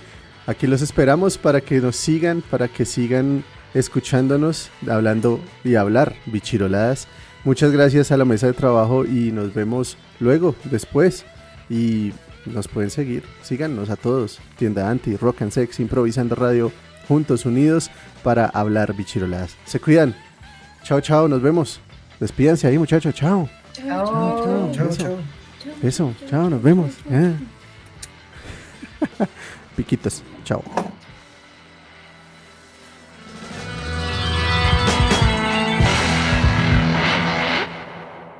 aquí los esperamos para que nos sigan, para que sigan escuchándonos, hablando y hablar bichiroladas. Muchas gracias a la mesa de trabajo y nos vemos luego, después. Y nos pueden seguir, síganos a todos. Tienda Anti, Rock and Sex, Improvisando Radio, juntos, unidos para hablar bichiroladas. Se cuidan. Chao, chao, nos vemos. Despídanse ahí, muchachos. Chao. Chao. Chao, chao. Eso, chao, nos vemos. Ah. Piquitos, chao.